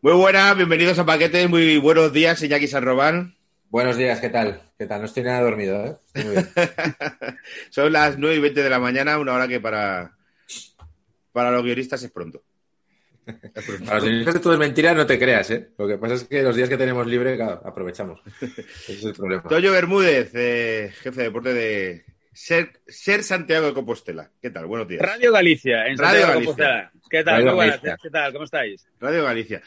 Muy buenas, bienvenidos a Paquetes, muy buenos días, Iñaki Sarrobán. Buenos días, ¿qué tal? ¿Qué tal? No estoy nada dormido, ¿eh? Muy bien. Son las 9 y 20 de la mañana, una hora que para, para los guionistas es pronto. Para los guionistas de todo es mentira, no te creas, ¿eh? Lo que pasa es que los días que tenemos libre, claro, aprovechamos. Ese es el problema. Toño Bermúdez, eh, jefe de deporte de Ser, Ser Santiago de Compostela. ¿Qué tal? Buenos días. Radio Galicia, en Radio Santiago de Galicia. Compostela. ¿Qué tal? Radio Muy buenas, Galicia. ¿Qué tal? ¿Cómo estáis? Radio Galicia.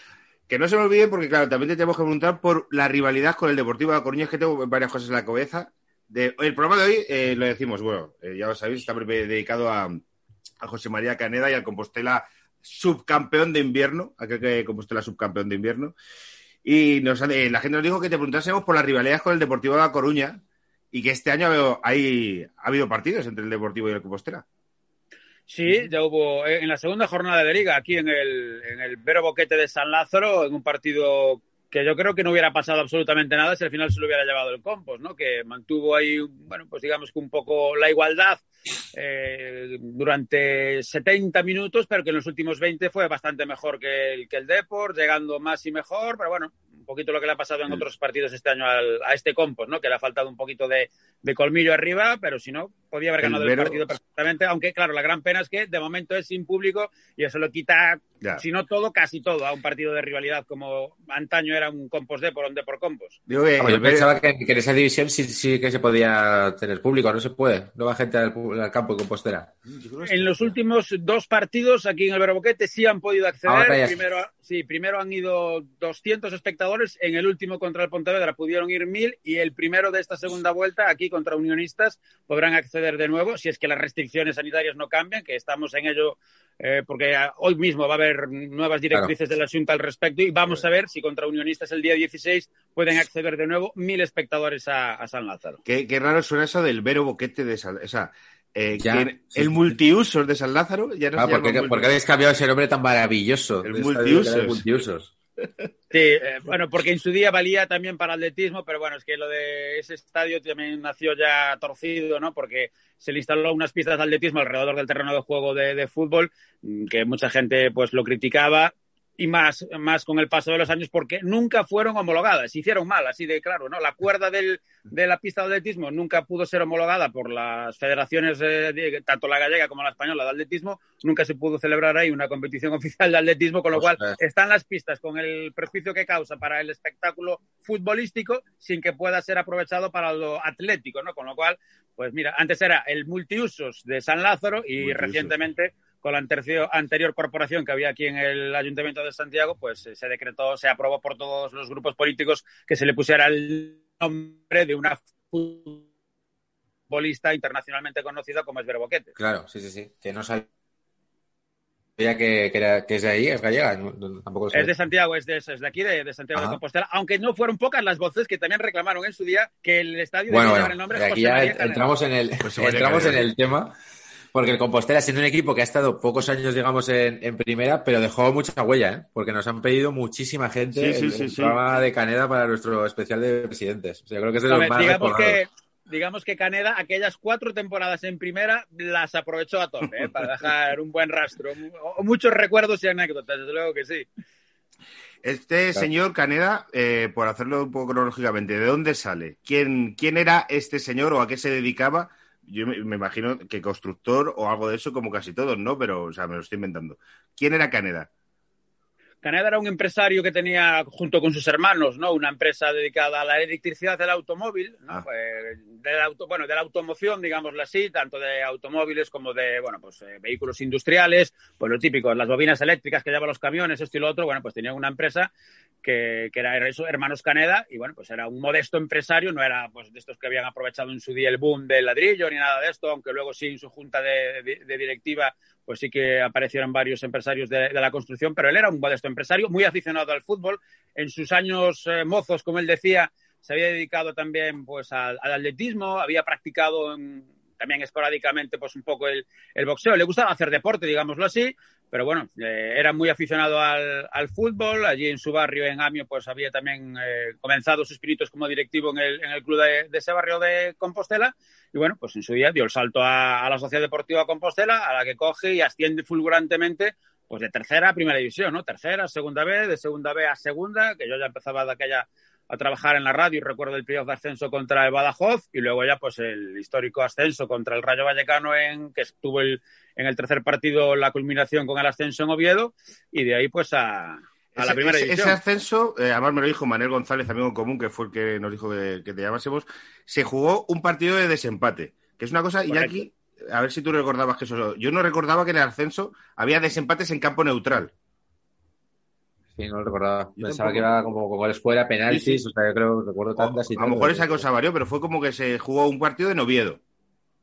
Que no se me olvide porque, claro, también te tenemos que preguntar por la rivalidad con el Deportivo de La Coruña, es que tengo varias cosas en la cabeza. El programa de hoy eh, lo decimos, bueno, eh, ya lo sabéis, está dedicado a, a José María Caneda y al Compostela subcampeón de invierno, aquel que Compostela subcampeón de invierno. Y nos, eh, la gente nos dijo que te preguntásemos por las rivalidades con el Deportivo de La Coruña y que este año hay, ha habido partidos entre el Deportivo y el Compostela. Sí, ya hubo eh, en la segunda jornada de liga, aquí en el, en el Vero Boquete de San Lázaro, en un partido que yo creo que no hubiera pasado absolutamente nada si al final se lo hubiera llevado el Compos, ¿no? Que mantuvo ahí, bueno, pues digamos que un poco la igualdad eh, durante 70 minutos, pero que en los últimos 20 fue bastante mejor que el, que el Deport, llegando más y mejor, pero bueno, poquito lo que le ha pasado en otros partidos este año al- a este Compos, ¿no? Que le ha faltado un poquito de, de colmillo arriba, pero si no, podía haber El ganado el, Vero- partido perfectamente, aunque claro, la gran pena es que de momento es sin público y eso lo quita, Ya. si no todo, casi todo, a un partido de rivalidad como antaño era un Compos de por un de por Compos. Digo que Vamos, yo pensaba que, que en esa división sí, sí que se podía tener público, no se puede. No va gente al, campo en Compostela. En los últimos dos partidos aquí en el Verboquete sí han podido acceder. Primero, sí, primero han ido 200 espectadores. En el último contra el Pontevedra pudieron ir 1000 y el primero de esta segunda vuelta aquí contra Unionistas podrán acceder de nuevo si es que las restricciones sanitarias no cambian, que estamos en ello eh, porque ah, hoy mismo va a haber nuevas directrices de la Junta al respecto y vamos a ver si contra Unionistas el día 16 pueden acceder de nuevo mil espectadores a, a San Lázaro. Qué, qué raro suena eso del Vero Boquete de San O sea, eh, Ya, que sí. el multiusos de San Lázaro ya no Ah, se ¿por, llama qué, multi- por qué habéis cambiado ese nombre tan maravilloso? Multiusos. el multiusos. Sí, eh, bueno, porque en su día valía también para atletismo, pero bueno, es que lo de ese estadio también nació ya torcido, ¿no? Porque se le instaló unas pistas de atletismo alrededor del terreno de juego de, de fútbol, mm, que mucha gente pues lo criticaba y más, más con el paso de los años porque nunca fueron homologadas, se hicieron mal, así de claro, ¿no? La cuerda del, de la pista de atletismo nunca pudo ser homologada por las federaciones, eh, de- tanto la gallega como la española de atletismo, nunca se pudo celebrar ahí una competición oficial de atletismo, con lo cual están las pistas con el perjuicio que causa para el espectáculo futbolístico sin que pueda ser aprovechado para lo atlético, ¿no? Con lo cual, pues mira, antes era el multiusos de San Lázaro y Multiusos. recientemente con la anterior, anterior corporación que había aquí en el Ayuntamiento de Santiago, pues eh, se decretó, se aprobó por todos los grupos políticos que se le pusiera el nombre de una futbolista internacionalmente conocida como es Verboquete. Claro, sí, sí, sí. Que no sabía que, que, era, que es de ahí, es gallega. no- tampoco Es de Santiago, es de, es de aquí, de, de Santiago Ajá. de Compostela, aunque no fueron pocas las voces que también reclamaron en su día que el estadio Bueno, debía bueno, llevar el nombre de José aquí ya María Caneda. entramos en el, José entramos en el tema, porque el Compostela, siendo un equipo que ha estado pocos años, digamos, en, en primera, pero dejó mucha huella, ¿eh? porque nos han pedido muchísima gente Sí, sí, el, sí, el sí. programa de Caneda para nuestro especial de presidentes. O sea, yo creo que es de A los ver, más digamos que digamos que Caneda aquellas cuatro temporadas en primera las aprovechó a tope ¿eh? para dejar un buen rastro muchos recuerdos y anécdotas desde luego que sí Este señor Caneda, eh, por hacerlo un poco cronológicamente, ¿de dónde sale? ¿Quién, ¿Quién era este señor o a qué se dedicaba? Yo me, imagino que constructor o algo de eso, como casi todos, ¿no? Pero, o sea, me lo estoy inventando. ¿Quién era Caneda? Caneda era un empresario que tenía, junto con sus hermanos, ¿no? Una empresa dedicada a la electricidad del automóvil, ¿no? Ah. Pues, del auto, bueno, de la automoción, digámoslo así, tanto de automóviles como de, bueno, pues eh, vehículos industriales, pues lo típico, las bobinas eléctricas que llevan los camiones, esto y lo otro, bueno, pues tenía una empresa que, era eso, Hermanos Caneda, y bueno, pues era un modesto empresario, no era pues de estos que habían aprovechado en su día el boom del ladrillo ni nada de esto, aunque luego sí en su junta de, directiva pues sí que aparecieron varios empresarios de, la construcción, pero él era un modesto empresario, muy aficionado al fútbol. En sus años eh, mozos, como él decía, se había dedicado también pues al, atletismo, había practicado también esporádicamente pues un poco el, el, boxeo. Le gustaba hacer deporte, digámoslo así, pero bueno, eh, era muy aficionado al, al, fútbol. Allí en su barrio, en Amio, pues había también eh, comenzado sus espíritus como directivo en el, en el club de, de, ese barrio de Compostela. Y bueno, pues en su día dio el salto a, a, la Sociedad Deportiva Compostela, a la que coge y asciende fulgurantemente pues de tercera a primera división, ¿no? Tercera, segunda B, de segunda B a segunda, que yo ya empezaba de aquella a trabajar en la radio y recuerdo el playoff de ascenso contra el Badajoz y luego ya pues el histórico ascenso contra el Rayo Vallecano en que estuvo el, en el tercer partido la culminación con el ascenso en Oviedo y de ahí pues a, la primera ese, división. Ese ascenso, eh, además me lo dijo Manuel González, amigo común, que fue el que nos dijo que, te llamásemos, se jugó un partido de desempate, que es una cosa, y aquí, a ver si tú recordabas que eso... Yo no recordaba que en el ascenso había desempates en campo neutral. Sí, no lo recordaba. Pensaba que iba como con goles fuera, penaltis, o sea, yo creo, recuerdo tantas y A lo mejor esa cosa varió, pero fue como que se jugó un partido en Oviedo.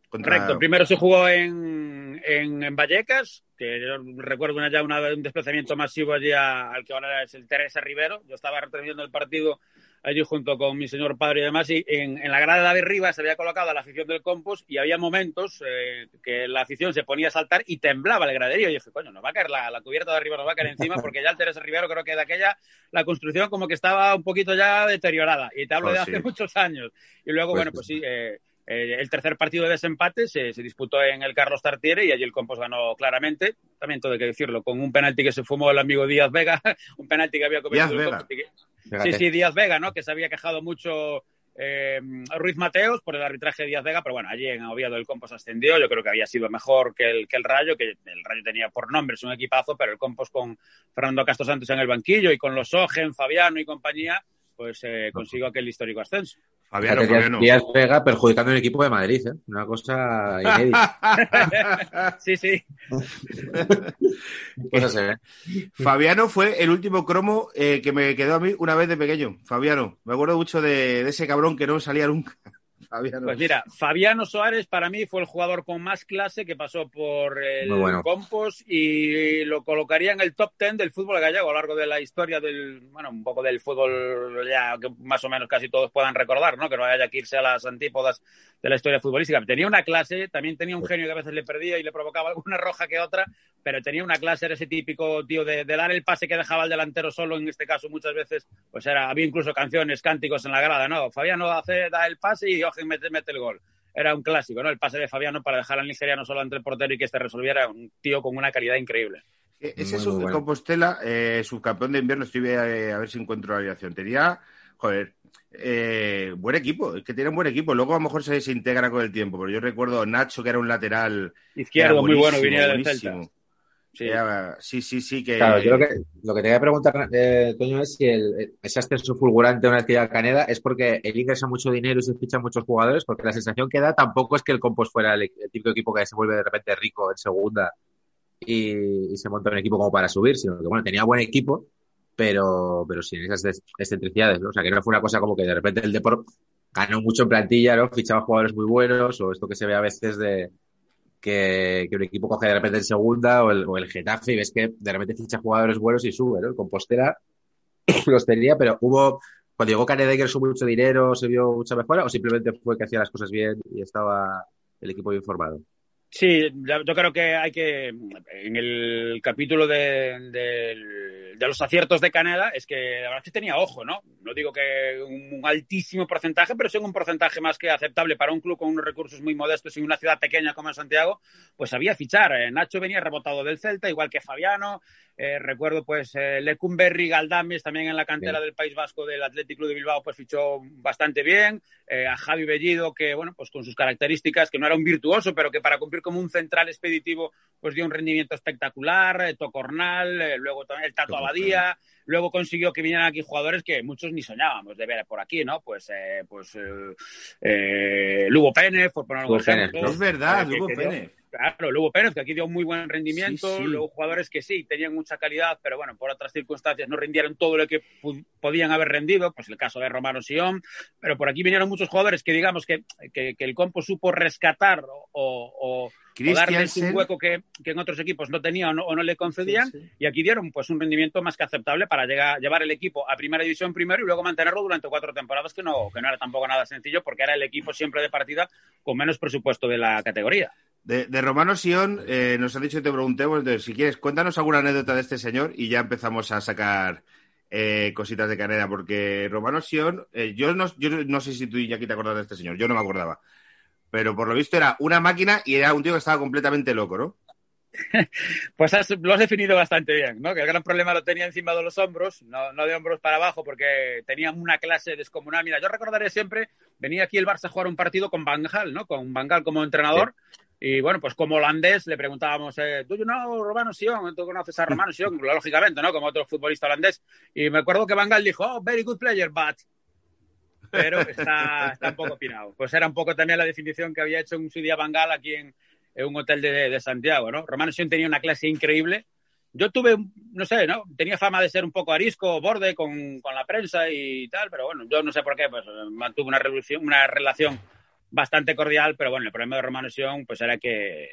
Correcto, primero se jugó en, en, Vallecas, que yo recuerdo una, ya una, un desplazamiento masivo allí al que ahora es el Teresa Rivero. Yo estaba retransmitiendo el partido allí junto con mi señor padre y demás, y en, en la grada de arriba se había colocado la afición del Compos y había momentos eh, que la afición se ponía a saltar y temblaba el graderío. Y yo dije, coño, nos va a caer la, la, cubierta de arriba, nos va a caer encima, porque ya el Teresa Rivero creo que de aquella la construcción como que estaba un poquito ya deteriorada. Y te hablo de hace muchos años. Y luego, pues bueno, pues sí, eh, eh, el tercer partido de desempate se, se, disputó en el Carlos Tartiere y allí el Compos ganó claramente. También todo hay que decirlo, con un penalti que se fumó el amigo Díaz Vega, un penalti que había cometido el Sí, sí, Díaz Vega, ¿no? Que se había quejado mucho eh, Ruiz Mateos por el arbitraje de Díaz Vega, pero bueno, allí en Oviedo el Compos ascendió, yo creo que había sido mejor que el, que el Rayo, que el Rayo tenía por nombres un equipazo, pero el Compos con Fernando Castro Santos en el banquillo y con los Ogen, Fabiano y compañía, pues eh, consiguió aquel histórico ascenso. Fabiano, Fabiano. Díaz Vega perjudicando el equipo de Madrid, ¿eh? Una cosa inédita. sí, sí. pues ¿eh? Fabiano fue el último cromo eh, que me quedó a mí una vez de pequeño. Fabiano. Me acuerdo mucho de, de ese cabrón que no salía nunca. Fabiano. Pues mira, Fabiano Suárez para mí fue el jugador con más clase que pasó por el bueno. Compos y lo colocaría en el top ten del fútbol gallego a lo largo de la historia del, bueno, un poco del fútbol ya que más o menos casi todos puedan recordar, ¿no? Que no haya que irse a las antípodas de la historia futbolística. Tenía una clase, también tenía un genio que a veces le perdía y le provocaba alguna roja que otra, pero tenía una clase, era ese típico tío de, de dar el pase que dejaba el delantero solo, en este caso muchas veces, pues era, había incluso canciones, cánticos en la grada, ¿no? Fabiano hace, da el pase y Ojen mete, mete el gol. Era un clásico, ¿no? El pase de Fabiano para dejar al nigeriano solo ante el portero y que este resolviera, un tío con una calidad increíble. Ese es un bueno. Compostela, eh, subcampeón de invierno, estoy a, a ver si encuentro la alineación. Tenía, joder, eh, buen equipo, es que tiene un buen equipo. Luego a lo mejor se desintegra con el tiempo, pero yo recuerdo Nacho, que era un lateral izquierdo muy bueno, viniera del Celta. Sí. sí, sí, sí, que... Claro, yo lo que, lo que te voy a preguntar, eh, Toño, es si el, ese ascenso fulgurante una actividad Caneda es porque él ingresa mucho dinero y se fichan muchos jugadores, porque la sensación que da tampoco es que el Compos fuera el, el típico equipo que se vuelve de repente rico en segunda y, y, se monta un equipo como para subir, sino que, bueno, tenía buen equipo, pero, pero sin esas excentricidades, ¿no? O sea, que no fue una cosa como que de repente el Deport ganó mucho en plantilla, ¿no? Fichaba jugadores muy buenos, o esto que se ve a veces de que, que un equipo coge de repente en segunda, o el, o el Getafe, y ves que de repente ficha jugadores buenos y sube, ¿no? El Compostela los tenía, pero hubo, cuando llegó Canedegger subió mucho dinero, se vio mucha mejora, o simplemente fue que hacía las cosas bien y estaba el equipo bien formado. Sí, yo creo que hay que, en el capítulo de, los aciertos de Canadá, es que la verdad que tenía ojo, ¿no? No digo que un altísimo porcentaje, pero sí un porcentaje más que aceptable para un club con unos recursos muy modestos y una ciudad pequeña como Santiago, pues sabía fichar. Eh, Nacho venía rebotado del Celta, igual que Fabiano. Eh, recuerdo, pues, eh, Lecumberri Galdames, también en la cantera del País Vasco del Athletic Club de Bilbao, pues fichó bastante bien. Eh, a Javi Bellido, que, bueno, pues con sus características, que no era un virtuoso, pero que para cumplir como un central expeditivo, pues dio un rendimiento espectacular. Eh, Tocornal, eh, luego también el Tato Abadía. Luego consiguió que vinieran aquí jugadores que muchos ni soñábamos de ver por aquí, ¿no? Pues, pues Lugo Pérez, por poner algún ejemplo. Es verdad, Lugo Pérez. Claro, luego Pérez, que aquí dio muy buen rendimiento, luego jugadores que sí, tenían mucha calidad, pero bueno, por otras circunstancias no rindieron todo lo que podían haber rendido, pues el caso de Romano Sion, pero por aquí vinieron muchos jugadores que digamos que, que, el Compo supo rescatar o, o, darles un hueco que, en otros equipos no tenían o no, le concedían, y aquí dieron pues un rendimiento más que aceptable para llegar, llevar el equipo a primera división primero y luego mantenerlo durante cuatro temporadas, que no, que no era tampoco nada sencillo, porque era el equipo siempre de partida con menos presupuesto de la categoría. De, Romano Sion, eh, nos ha dicho que te preguntemos, entonces, si quieres, cuéntanos alguna anécdota de este señor y ya empezamos a sacar eh, cositas de Caneda, porque Romano Sion, eh, yo, no, yo no sé si tú, aquí te acordás de este señor, yo no me acordaba, pero por lo visto era una máquina y era un tío que estaba completamente loco, ¿no? Pues lo has definido bastante bien, ¿no? Que el gran problema lo tenía encima de los hombros, no, no de hombros para abajo, porque tenían una clase descomunal. Mira, yo recordaré siempre, venía aquí el Barça a jugar un partido con Van ¿no? Con Van como entrenador. Y bueno, pues como holandés le preguntábamos, eh, ¿tú no Romano Sion? ¿Tú conoces a Romano Sion? Lógicamente, ¿no? Como otro futbolista holandés. Y me acuerdo que Van Gaal dijo, oh, very good player, but... Pero está, está un poco opinado. Pues era un poco también la definición que había hecho en su día Van Gaal aquí en, un hotel de, de, Santiago, ¿no? Romano Sion tenía una clase increíble. Yo tuve, no sé, ¿no? Tenía fama de ser un poco arisco, borde con, con la prensa y tal, pero bueno, yo no sé por qué, pues mantuve una, una relación bastante cordial, pero bueno, el problema de Romano Sion pues era que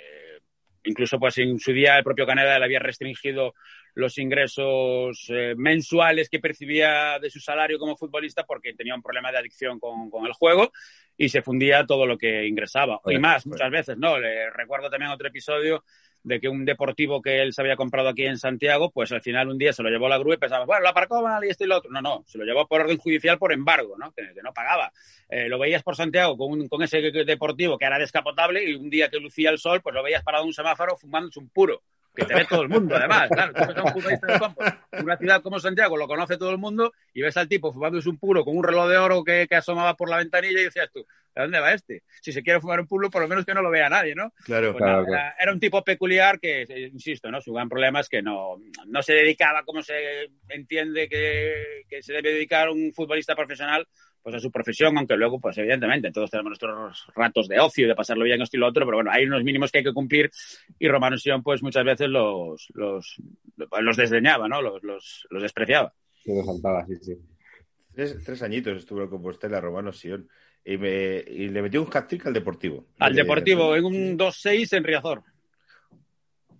incluso pues en su día el propio Canadá le había restringido los ingresos eh, mensuales que percibía de su salario como futbolista porque tenía un problema de adicción con, con el juego y se fundía todo lo que ingresaba. y más, muchas veces, ¿no? Le recuerdo también otro episodio de que un deportivo que él se había comprado aquí en Santiago, pues al final un día se lo llevó a la grúa y pensaba, bueno, lo aparcó mal y esto y lo otro. No, no, se lo llevó por orden judicial por embargo, ¿no? Que, no pagaba. Eh, lo veías por Santiago con, con ese deportivo que era descapotable y un día que lucía el sol, pues lo veías parado en un semáforo fumándose un puro que te ve todo el mundo, además. Claro, tú ves a un futbolista de campo, una ciudad como Santiago, lo conoce todo el mundo, y ves al tipo fumándose un puro con un reloj de oro que, que asomaba por la ventanilla y decías tú, ¿a dónde va este? Si se quiere fumar un puro, por lo menos que no lo vea nadie, ¿no? Claro, pues claro, Era, un tipo peculiar que, insisto, ¿no? Su gran problema es que no, no se dedicaba como se entiende que, que se debe dedicar un futbolista profesional pues a su profesión, aunque luego, pues evidentemente, todos tenemos nuestros ratos de ocio, de pasarlo bien, esto y lo otro, pero bueno, hay unos mínimos que hay que cumplir y Romano Sion, pues muchas veces los, los, los desdeñaba, ¿no? Los, los, los despreciaba. Sí, faltaba, sí, sí. Tres, añitos estuvo en Compostela Romano Sion y, me, y le metió un hat-trick al Deportivo. Al Deportivo, en un 2-6 en Riazor.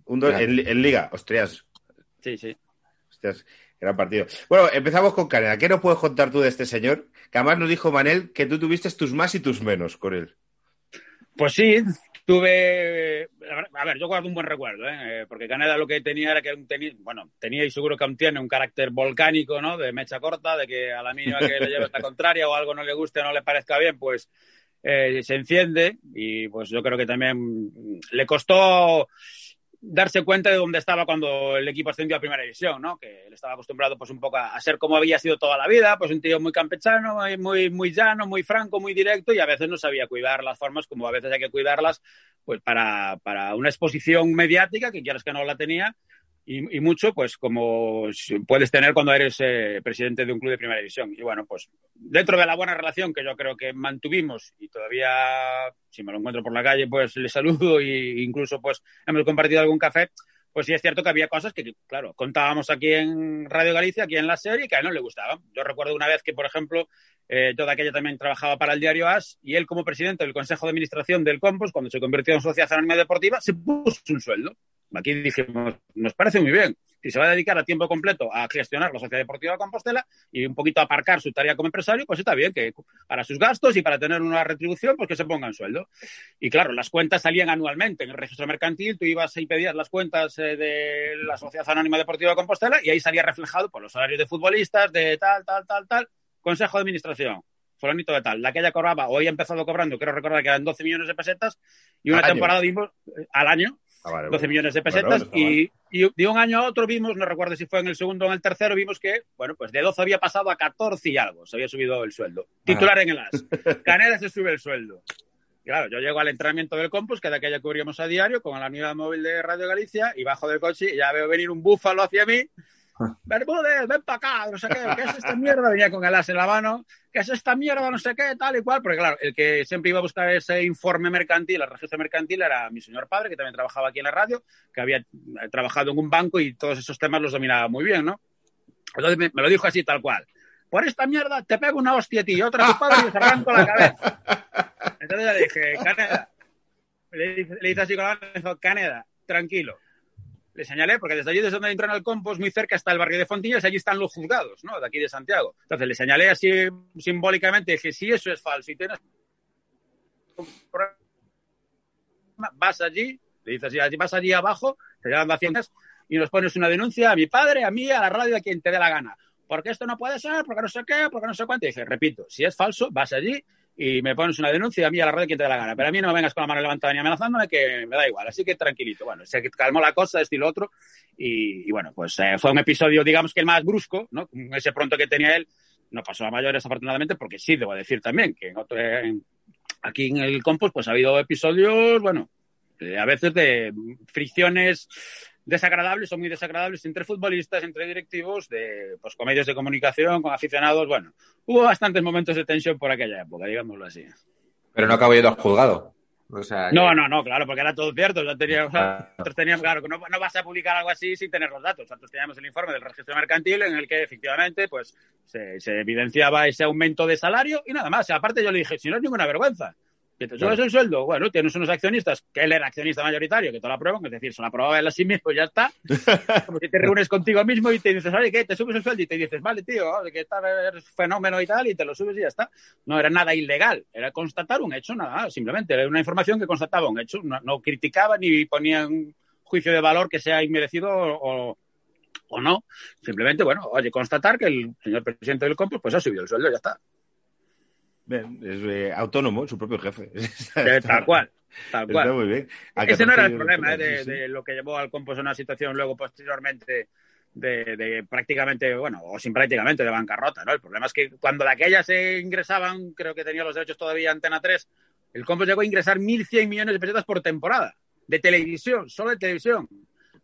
Un en, en, Liga, hostias. Sí, sí. Hostias, Gran partido. Bueno, empezamos con Caneda. ¿Qué nos puedes contar tú de este señor? Que además nos dijo Manel que tú tuviste tus más y tus menos con él. Pues sí, tuve. A ver, yo guardo un buen recuerdo, ¿eh? porque Caneda lo que tenía era que tenía, bueno, tenía y seguro que aún tiene un carácter volcánico, ¿no? De mecha corta, de que a la mínima que le lleve esta contraria o algo no le guste o no le parezca bien, pues eh, se enciende. Y pues yo creo que también le costó darse cuenta de dónde estaba cuando el equipo ascendió a primera división, ¿no? Que él estaba acostumbrado pues un poco a, ser como había sido toda la vida, pues un tío muy campechano, muy, muy llano, muy franco, muy directo y a veces no sabía cuidar las formas como a veces hay que cuidarlas pues para, para una exposición mediática que quieras que no la tenía y, mucho, pues como puedes tener cuando eres eh, presidente de un club de primera división. Y bueno, pues dentro de la buena relación que yo creo que mantuvimos y todavía, si me lo encuentro por la calle, pues le saludo e incluso pues hemos compartido algún café, pues sí es cierto que había cosas que, claro, contábamos aquí en Radio Galicia, aquí en la serie, que a él no le gustaban. Yo recuerdo una vez que, por ejemplo, eh, toda aquella también trabajaba para el diario AS y él como presidente del Consejo de Administración del Compos, cuando se convirtió en Sociedad Anónima Deportiva, se puso un sueldo. Aquí dijimos, nos parece muy bien. Si se va a dedicar a tiempo completo a gestionar la Sociedad Deportiva de Compostela y un poquito a aparcar su tarea como empresario, pues está bien que para sus gastos y para tener una retribución, pues que se ponga en sueldo. Y claro, las cuentas salían anualmente en el registro mercantil, tú ibas y pedías las cuentas eh, de la Sociedad Anónima Deportiva de Compostela y ahí salía reflejado por los salarios de futbolistas, de tal, tal, tal, tal, Consejo de Administración, fulanito de tal, la que ella cobraba o había empezado cobrando, quiero recordar que eran 12 millones de pesetas y una temporada eh, al año 12 ah, millones de pesetas y, de un año a otro vimos, no recuerdo si fue en el segundo o en el tercero, vimos que, bueno, pues de 12 había pasado a 14 y algo, se había subido el sueldo. Titular en el AS. Canela se sube el sueldo. claro, yo llego al entrenamiento del Compus, que de aquella cubríamos a diario, con la unidad móvil de Radio Galicia, y bajo del coche y ya veo venir un búfalo hacia mí, Bermúdez, ven para acá, no sé qué, ¿qué es esta mierda? Venía con el as en la mano, ¿qué es esta mierda? No sé qué, tal y cual. Porque claro, el que siempre iba a buscar ese informe mercantil, el registro mercantil, era mi señor padre, que también trabajaba aquí en la radio, que había eh, trabajado en un banco y todos esos temas los dominaba muy bien, ¿no? Entonces me, lo dijo así, tal cual. Por esta mierda te pego una hostia a ti, otra a tu padre y te arranco la cabeza. Entonces le dije, Caneda, le, le hice así con la mano, Caneda, tranquilo. Le señalé, porque desde allí, desde donde entran al Compos, muy cerca está el barrio de Fontillas, allí están los juzgados, ¿no? De aquí de Santiago. Entonces le señalé así simbólicamente, dije, si eso es falso y tienes vas allí, le dices vas allí abajo, te llaman de Haciendas, y nos pones una denuncia a mi padre, a mí, a la radio, a quien te dé la gana. Porque esto no puede ser, porque no sé qué, porque no sé cuánto. Y dije, repito, si es falso, vas allí y me pones una denuncia a mí, a la radio, a quien te dé la gana. Pero a mí no me vengas con la mano levantada ni amenazándome, que me da igual. Así que tranquilito. Bueno, se calmó la cosa, esto y lo otro. Y, bueno, pues eh, fue un episodio, digamos que el más brusco, ¿no? Ese pronto que tenía él, no pasó a mayores afortunadamente, porque sí, debo decir también que en otro, aquí en el Compost, pues ha habido episodios, bueno, eh, a veces de fricciones desagradables o muy desagradables entre futbolistas, entre directivos, de pues, con medios de comunicación, con aficionados. Bueno, hubo bastantes momentos de tensión por aquella época, digámoslo así. Pero no acabo yendo al juzgado. O sea, No, que- no, no, claro, porque era todo cierto. Nosotros teníamos, claro, que no, no vas a publicar algo así sin tener los datos. Nosotros teníamos el informe del registro mercantil en el que efectivamente pues se, se evidenciaba ese aumento de salario y nada más. Aparte yo le dije, si no es ninguna vergüenza, que te subes el sueldo, bueno, tienes unos accionistas, que él era accionista mayoritario, que te lo aprueban, es decir, se lo aprobaba él a sí mismo y ya está. Como si te reúnes contigo mismo y te dices, oye, ¿qué? Te subes el sueldo y te dices, vale, tío, que está eres fenómeno y tal, y te lo subes y ya está. No era nada ilegal, era constatar un hecho, nada, simplemente era una información que constataba un hecho, no, no criticaba ni ponía en juicio de valor que sea inmerecido o, o- o no. Simplemente, bueno, oye, constatar que el señor presidente del Compos pues ha subido el sueldo y ya está. Bien, es eh, autónomo, su propio jefe. Eh, tal cual, tal Está cual. muy bien. Ese no 14 era el problema eh, de, sí, sí. de lo que llevó al Compos a una situación luego posteriormente de, de prácticamente, bueno, o sin prácticamente, de bancarrota, ¿no? El problema es que cuando de aquella se ingresaban, creo que tenía los derechos todavía Antena 3, el Compos llegó a ingresar 1.100 millones de pesetas por temporada, de televisión, solo de televisión.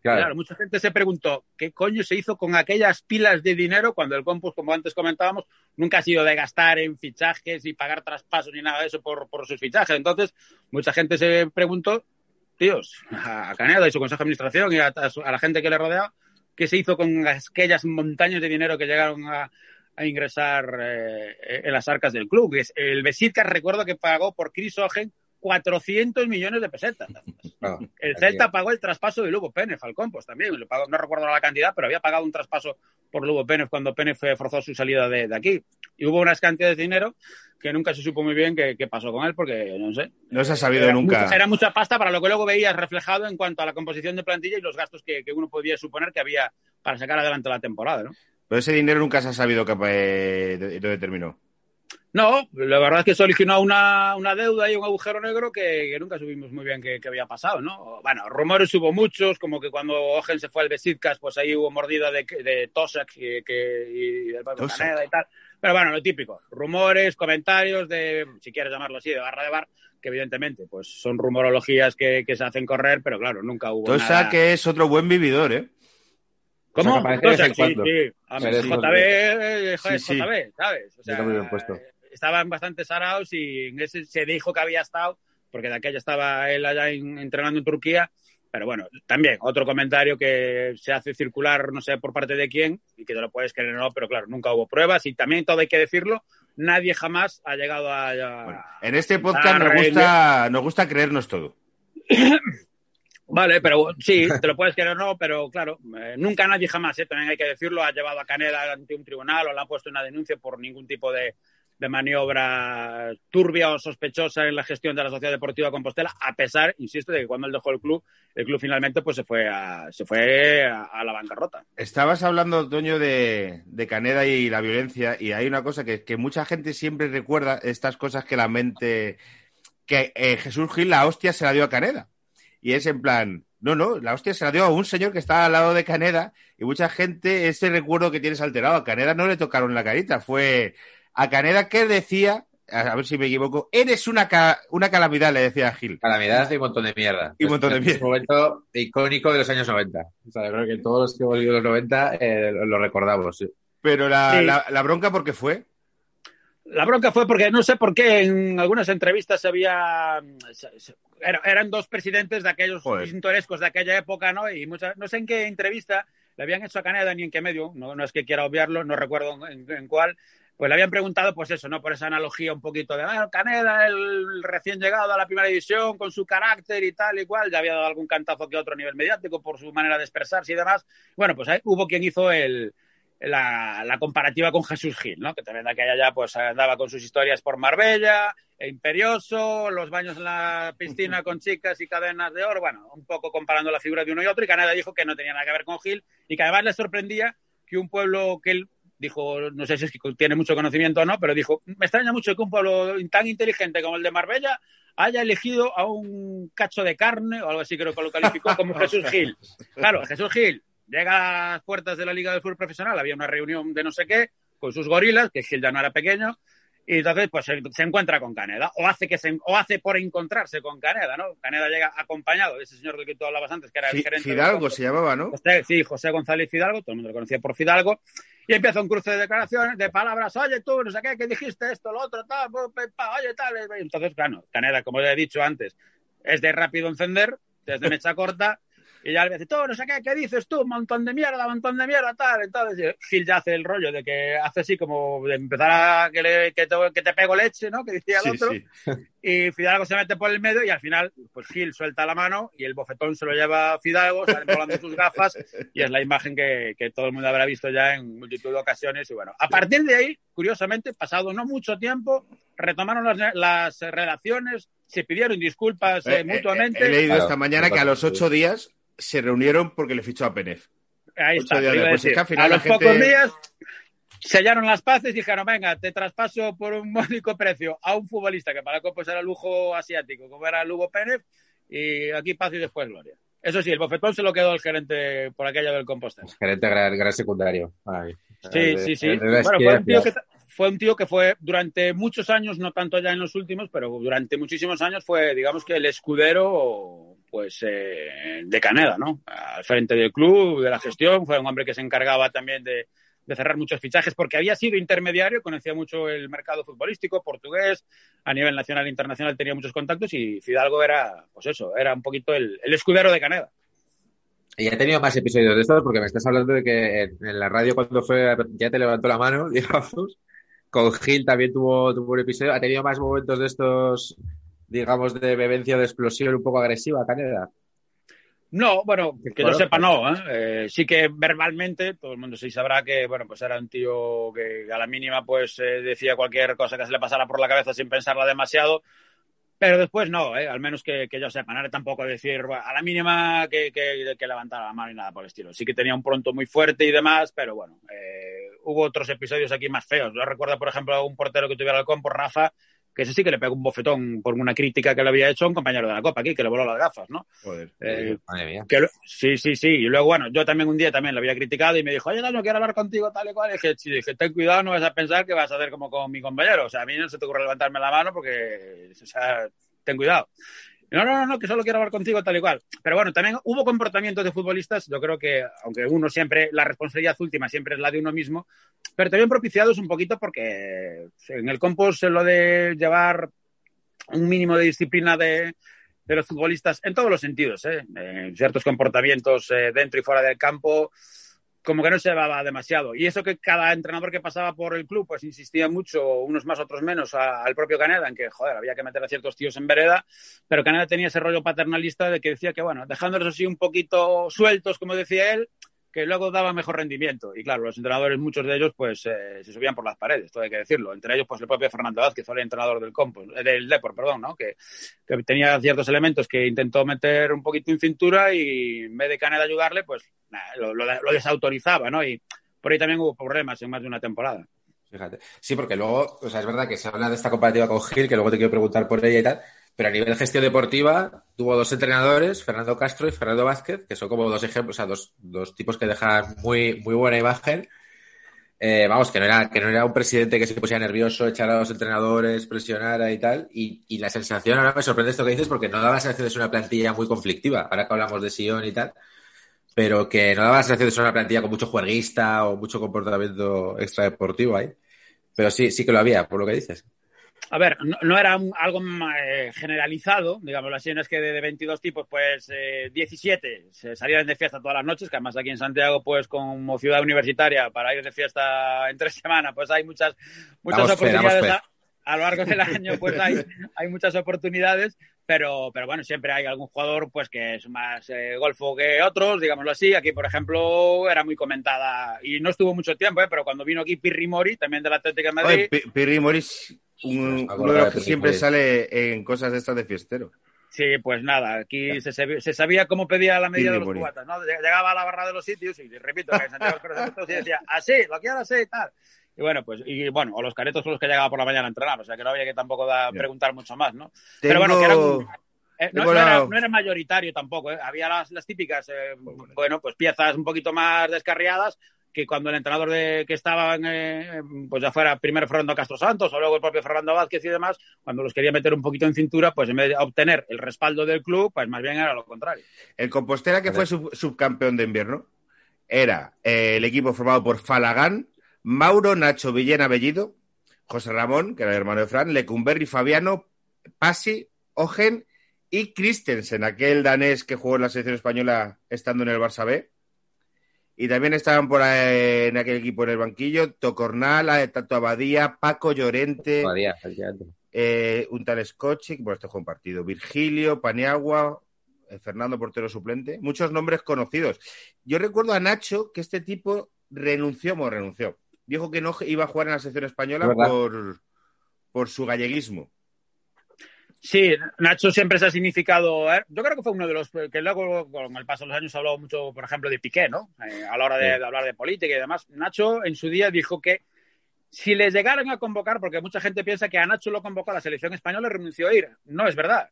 Claro. Claro, mucha gente se preguntó qué coño se hizo con aquellas pilas de dinero cuando el Compus, como antes comentábamos, nunca ha sido de gastar en fichajes y pagar traspasos ni nada de eso por, por sus fichajes. Entonces, mucha gente se preguntó, tíos, a Caneda y su consejo de administración y a, la gente que le rodea, qué se hizo con aquellas montañas de dinero que llegaron a, ingresar eh, en las arcas del club. El Besiktas recuerdo que pagó por Chris Ogen 400 millones de pesetas. Claro. El Celta pagó el traspaso de Lugo Pérez al Compos también. Lo pagó- no recuerdo la cantidad, pero había pagado un traspaso por Lugo Pérez cuando Pérez forzó su salida de, de aquí. Y hubo unas cantidades de dinero que nunca se supo muy bien qué, qué pasó con él, porque no sé. No se ha sabido Era nunca. mucha- era mucha pasta para lo que luego veías reflejado en cuanto a la composición de plantilla y los gastos que, que uno podía suponer que había para sacar adelante la temporada, ¿no? Pero ese dinero nunca se ha sabido que, eh, de- dónde terminó. No, la verdad es que se originó una, una deuda y un agujero negro que, que nunca supimos muy bien qué, había pasado, ¿no? Bueno, rumores hubo muchos, como que cuando Ogen se fue al Besiktas, pues ahí hubo mordida de, de Tosak que, que- y del Tosak. Caneda y tal. Pero bueno, lo típico, rumores, comentarios de, si quieres llamarlo así, de barra de bar, que evidentemente pues son rumorologías que, que se hacen correr, pero claro, nunca hubo Tosa nada. que es otro buen vividor, ¿eh? ¿Cómo? O sea, Tosak, en sí, sí. A mí, JB, muy eh, Sí, sí. JB, ¿sabes? O Está Estaban bastante sarados y en ese se dijo que había estado, porque de aquella estaba él allá en- entrenando en Turquía. Pero bueno, también otro comentario que se hace circular, no sé por parte de quién, y que te lo puedes creer o no, pero claro, nunca hubo pruebas y también todo hay que decirlo, nadie jamás ha llegado a... a- Bueno, en este podcast nos gusta, nos gusta creernos todo. Vale, pero sí, te lo puedes creer o no, pero claro, eh, nunca nadie jamás, eh, también hay que decirlo, ha llevado a Caneda ante un tribunal o le ha puesto una denuncia por ningún tipo de, de maniobra turbia o sospechosa en la gestión de la Sociedad Deportiva Compostela, a pesar, insisto, de que cuando él dejó el club, el club finalmente pues se fue a, se fue a, la bancarrota. Estabas hablando, Toño, de, de Caneda y la violencia, y hay una cosa que, que mucha gente siempre recuerda, estas cosas que la mente... que eh, Jesús Gil la hostia se la dio a Caneda. Y es en plan, no, no, la hostia se la dio a un señor que estaba al lado de Caneda, y mucha gente, ese recuerdo que tienes alterado, a Caneda no le tocaron la carita, fue a Caneda que decía a ver si me equivoco, eres una, una calamidad, le decía a Gil. Calamidad y un montón de mierda. Y un montón de mierda. Es un momento icónico de los años 90. O sea, yo creo que todos los que hemos vivido los 90 eh, lo recordamos. Sí. Pero la, sí. la, la, bronca, ¿por qué fue? La bronca fue porque no sé por qué en algunas entrevistas se había. Eran dos presidentes de aquellos pintorescos de aquella época, ¿no? Y muchas, no sé en qué entrevista le habían hecho a Caneda ni en qué medio, no, no es que quiera obviarlo, no recuerdo en, en, cuál, pues le habían preguntado, pues eso, ¿no? Por esa analogía un poquito de, ah, Caneda, el recién llegado a la primera división, con su carácter y tal y cual, ya había dado algún cantazo que otro a nivel mediático por su manera de expresarse y demás. Bueno, pues ahí hubo quien hizo el, la, comparativa con Jesús Gil, ¿no? Que también aquella ya pues andaba con sus historias por Marbella, e imperioso, los baños en la piscina con chicas y cadenas de oro, bueno, un poco comparando la figura de uno y otro, y Caneda dijo que no tenía nada que ver con Gil y que además le sorprendía que un pueblo que él dijo, no sé si es que tiene mucho conocimiento o no, pero dijo, me extraña mucho que un pueblo tan inteligente como el de Marbella haya elegido a un cacho de carne, o algo así creo que lo calificó como Jesús Gil. Claro, Jesús Gil llega a las puertas de la Liga del Fútbol Profesional, había una reunión de no sé qué, con sus gorilas, que Gil ya no era pequeño, y entonces pues se, se, encuentra con Caneda, o hace que se, o hace por encontrarse con Caneda, ¿no? Caneda llega acompañado de ese señor del que tú hablabas antes, que era el gerente. Fidalgo se llamaba, ¿no? José, sí, José González Fidalgo, todo el mundo lo conocía por Fidalgo, y empieza un cruce de declaraciones, de palabras, oye tú, no sé qué, que dijiste esto, lo otro, tal, oye tal, entonces, claro, Caneda, como ya he dicho antes, es de rápido encender, desde mecha corta, y ya le dice, tú, no sé qué, ¿qué dices tú? Un montón de mierda, un montón de mierda, tal. Entonces Gil ya hace el rollo de que hace así como de empezar a que, le, que, te, que te pego leche, ¿no? Que decía el sí, otro. Sí. Y Fidalgo se mete por el medio y al final, pues Gil suelta la mano y el bofetón se lo lleva Fidalgo, salen volando sus gafas y es la imagen que, que, todo el mundo habrá visto ya en multitud de ocasiones. Y bueno, a partir de ahí, curiosamente, pasado no mucho tiempo, retomaron las, las relaciones, se pidieron disculpas eh, eh, mutuamente. He leído esta mañana que a los ocho días se reunieron porque le fichó a Penef. Ahí está. Pues es que al final a los gente... pocos días sellaron las paces y dijeron, venga, te traspaso por un módico precio a un futbolista que para pues era lujo asiático, como era Lugo Penef, y aquí paz y después gloria. Eso sí, el bofetón se lo quedó el gerente por aquella del Compostela. El gerente gran, gran secundario. Ay, sí, sí, sí. Bueno, fue un, tío que, fue un tío que fue durante muchos años, no tanto ya en los últimos, pero durante muchísimos años fue, digamos que el escudero pues eh, de Caneda, ¿no? Al frente del club, de la gestión, fue un hombre que se encargaba también de, cerrar muchos fichajes porque había sido intermediario, conocía mucho el mercado futbolístico portugués, a nivel nacional e internacional tenía muchos contactos y Fidalgo era, pues eso, era un poquito el, escudero de Caneda. Y ha tenido más episodios de estos porque me estás hablando de que en, en la radio cuando fue ya te levantó la mano, digamos. Con Gil también tuvo, tuvo un episodio. Ha tenido más momentos de estos digamos, de bebencia de explosión un poco agresiva, Caneda? No, bueno, que yo sepa, no. ¿eh? Eh, sí que verbalmente todo el mundo sí sabrá que, bueno, pues era un tío que a la mínima pues eh, decía cualquier cosa que se le pasara por la cabeza sin pensarla demasiado. Pero después no, ¿eh? al menos que, que yo sepa, no era tampoco decir bueno, a la mínima que, que, que, levantara la mano y nada por el estilo. Sí que tenía un pronto muy fuerte y demás, pero bueno, hubo otros episodios aquí más feos. Yo recuerdo, por ejemplo, a un portero que tuviera el compo, Rafa, que ese sí que le pegó un bofetón por una crítica que le había hecho a un compañero de la Copa aquí, que le voló las gafas, ¿no? Joder, eh, madre mía. Que, sí, sí, sí. Y luego, bueno, yo también un día también lo había criticado y me dijo, oye, no quiero hablar contigo tal y cual. Y dije, sí, dije, ten cuidado, no vas a pensar que vas a hacer como con mi compañero. O sea, a mí no se te ocurre levantarme la mano porque, o sea, ten cuidado. No, no, no, que solo quiero hablar contigo tal y cual. Pero bueno, también hubo comportamientos de futbolistas, yo creo que, aunque uno siempre, la responsabilidad última siempre es la de uno mismo, pero también propiciados un poquito porque en el compost lo de llevar un mínimo de disciplina de, de los futbolistas en todos los sentidos, ¿eh? ciertos comportamientos eh, dentro y fuera del campo, como que no se llevaba demasiado. Y eso que cada entrenador que pasaba por el club, pues insistía mucho, unos más, otros menos, a, al propio Caneda, en que, joder, había que meter a ciertos tíos en vereda, pero Caneda tenía ese rollo paternalista de que decía que, bueno, dejándolos así un poquito sueltos, como decía él, que luego daba mejor rendimiento. Y claro, los entrenadores, muchos de ellos, pues eh, se subían por las paredes, todo hay que decirlo. Entre ellos, pues el propio Fernando Vázquez, fue el entrenador del Compo, del Depor, perdón, ¿no? Que, tenía ciertos elementos que intentó meter un poquito en cintura y en vez de Caneda ayudarle, pues lo, desautorizaba, ¿no? Y por ahí también hubo problemas en más de una temporada. Fíjate. Sí, porque luego, o sea, es verdad que se habla de esta comparativa con Gil, que luego te quiero preguntar por ella y tal, pero a nivel gestión deportiva tuvo dos entrenadores, Fernando Castro y Fernando Vázquez, que son como dos ejemplos, o sea, dos, dos tipos que dejan muy, muy buena imagen. Eh, vamos, que no, era, que no era un presidente que se pusiera nervioso, echara a los entrenadores, presionara y tal. Y, y, la sensación, ahora me sorprende esto que dices, porque no daba sensación de ser una plantilla muy conflictiva, ahora que hablamos de Sion y tal, pero que no daba la sensación de ser una plantilla con mucho juerguista o mucho comportamiento extradeportivo ahí. Pero sí, sí que lo había, por lo que dices. A ver, no, no era un, algo eh, generalizado, digamos, las es que de, de, 22 tipos, pues eh, 17 se salían de fiesta todas las noches, que además aquí en Santiago, pues como ciudad universitaria, para ir de fiesta en tres semanas, pues hay muchas, muchas Damos oportunidades fe. a, a lo largo del año, pues hay, hay muchas oportunidades, pero, pero bueno, siempre hay algún jugador pues que es más eh, golfo que otros, digámoslo así. Aquí, por ejemplo, era muy comentada y no estuvo mucho tiempo, ¿eh? pero cuando vino aquí Pirri Mori, también de la Atlética de Madrid. Oye, Pi- Pirri Moris, un- Pues, uno de los que siempre sale en cosas de estas de fiestero. Sí, pues nada, aquí se, se sabía cómo pedía la medida de los cubatas, ¿no? Llegaba a la barra de los sitios y repito que Santiago y decía, así, lo quiero así y tal. Y bueno, pues, y bueno, o los caretos son los que llegaba por la mañana a entrenar, o sea que no había que tampoco da- preguntar mucho más, ¿no? Pero bueno, que era un- Eh, no, Tengo no era, no era mayoritario tampoco, ¿eh? había las, las típicas, eh, bueno, pues piezas un poquito más descarriadas que cuando el entrenador de, que estaba, en, eh, pues ya fuera primero Fernando Castro Santos o luego el propio Fernando Vázquez y demás, cuando los quería meter un poquito en cintura, pues en vez de obtener el respaldo del club, pues más bien era lo contrario. El Compostela, que fue sub- subcampeón de invierno, era eh, el equipo formado por Falagán, Mauro, Nacho, Villena, Bellido, José Ramón, que era el hermano de Fran, Lecumberri, Fabiano, Pasi, Ogen y Christensen, aquel danés que jugó en la selección española estando en el Barça B. Y también estaban por ahí en aquel equipo en el banquillo Tocornal, Tato Abadía, Paco Llorente, efectivamente. eh, un tal Scotchic, bueno, este fue un partido, Virgilio, Paniagua, eh, Fernando Portero suplente, muchos nombres conocidos. Yo recuerdo a Nacho que este tipo renunció, bueno, renunció. Dijo que no iba a jugar en la selección española Es por, por su galleguismo. Sí, Nacho siempre se ha significado. ¿eh? Yo creo que fue uno de los que luego, con el paso de los años, ha hablado mucho, por ejemplo, de Piqué, ¿no? Eh, a la hora de, Sí. de hablar de política y demás. Nacho en su día dijo que si les llegaran a convocar, porque mucha gente piensa que a Nacho lo convocó a la selección española y renunció a ir. No es verdad.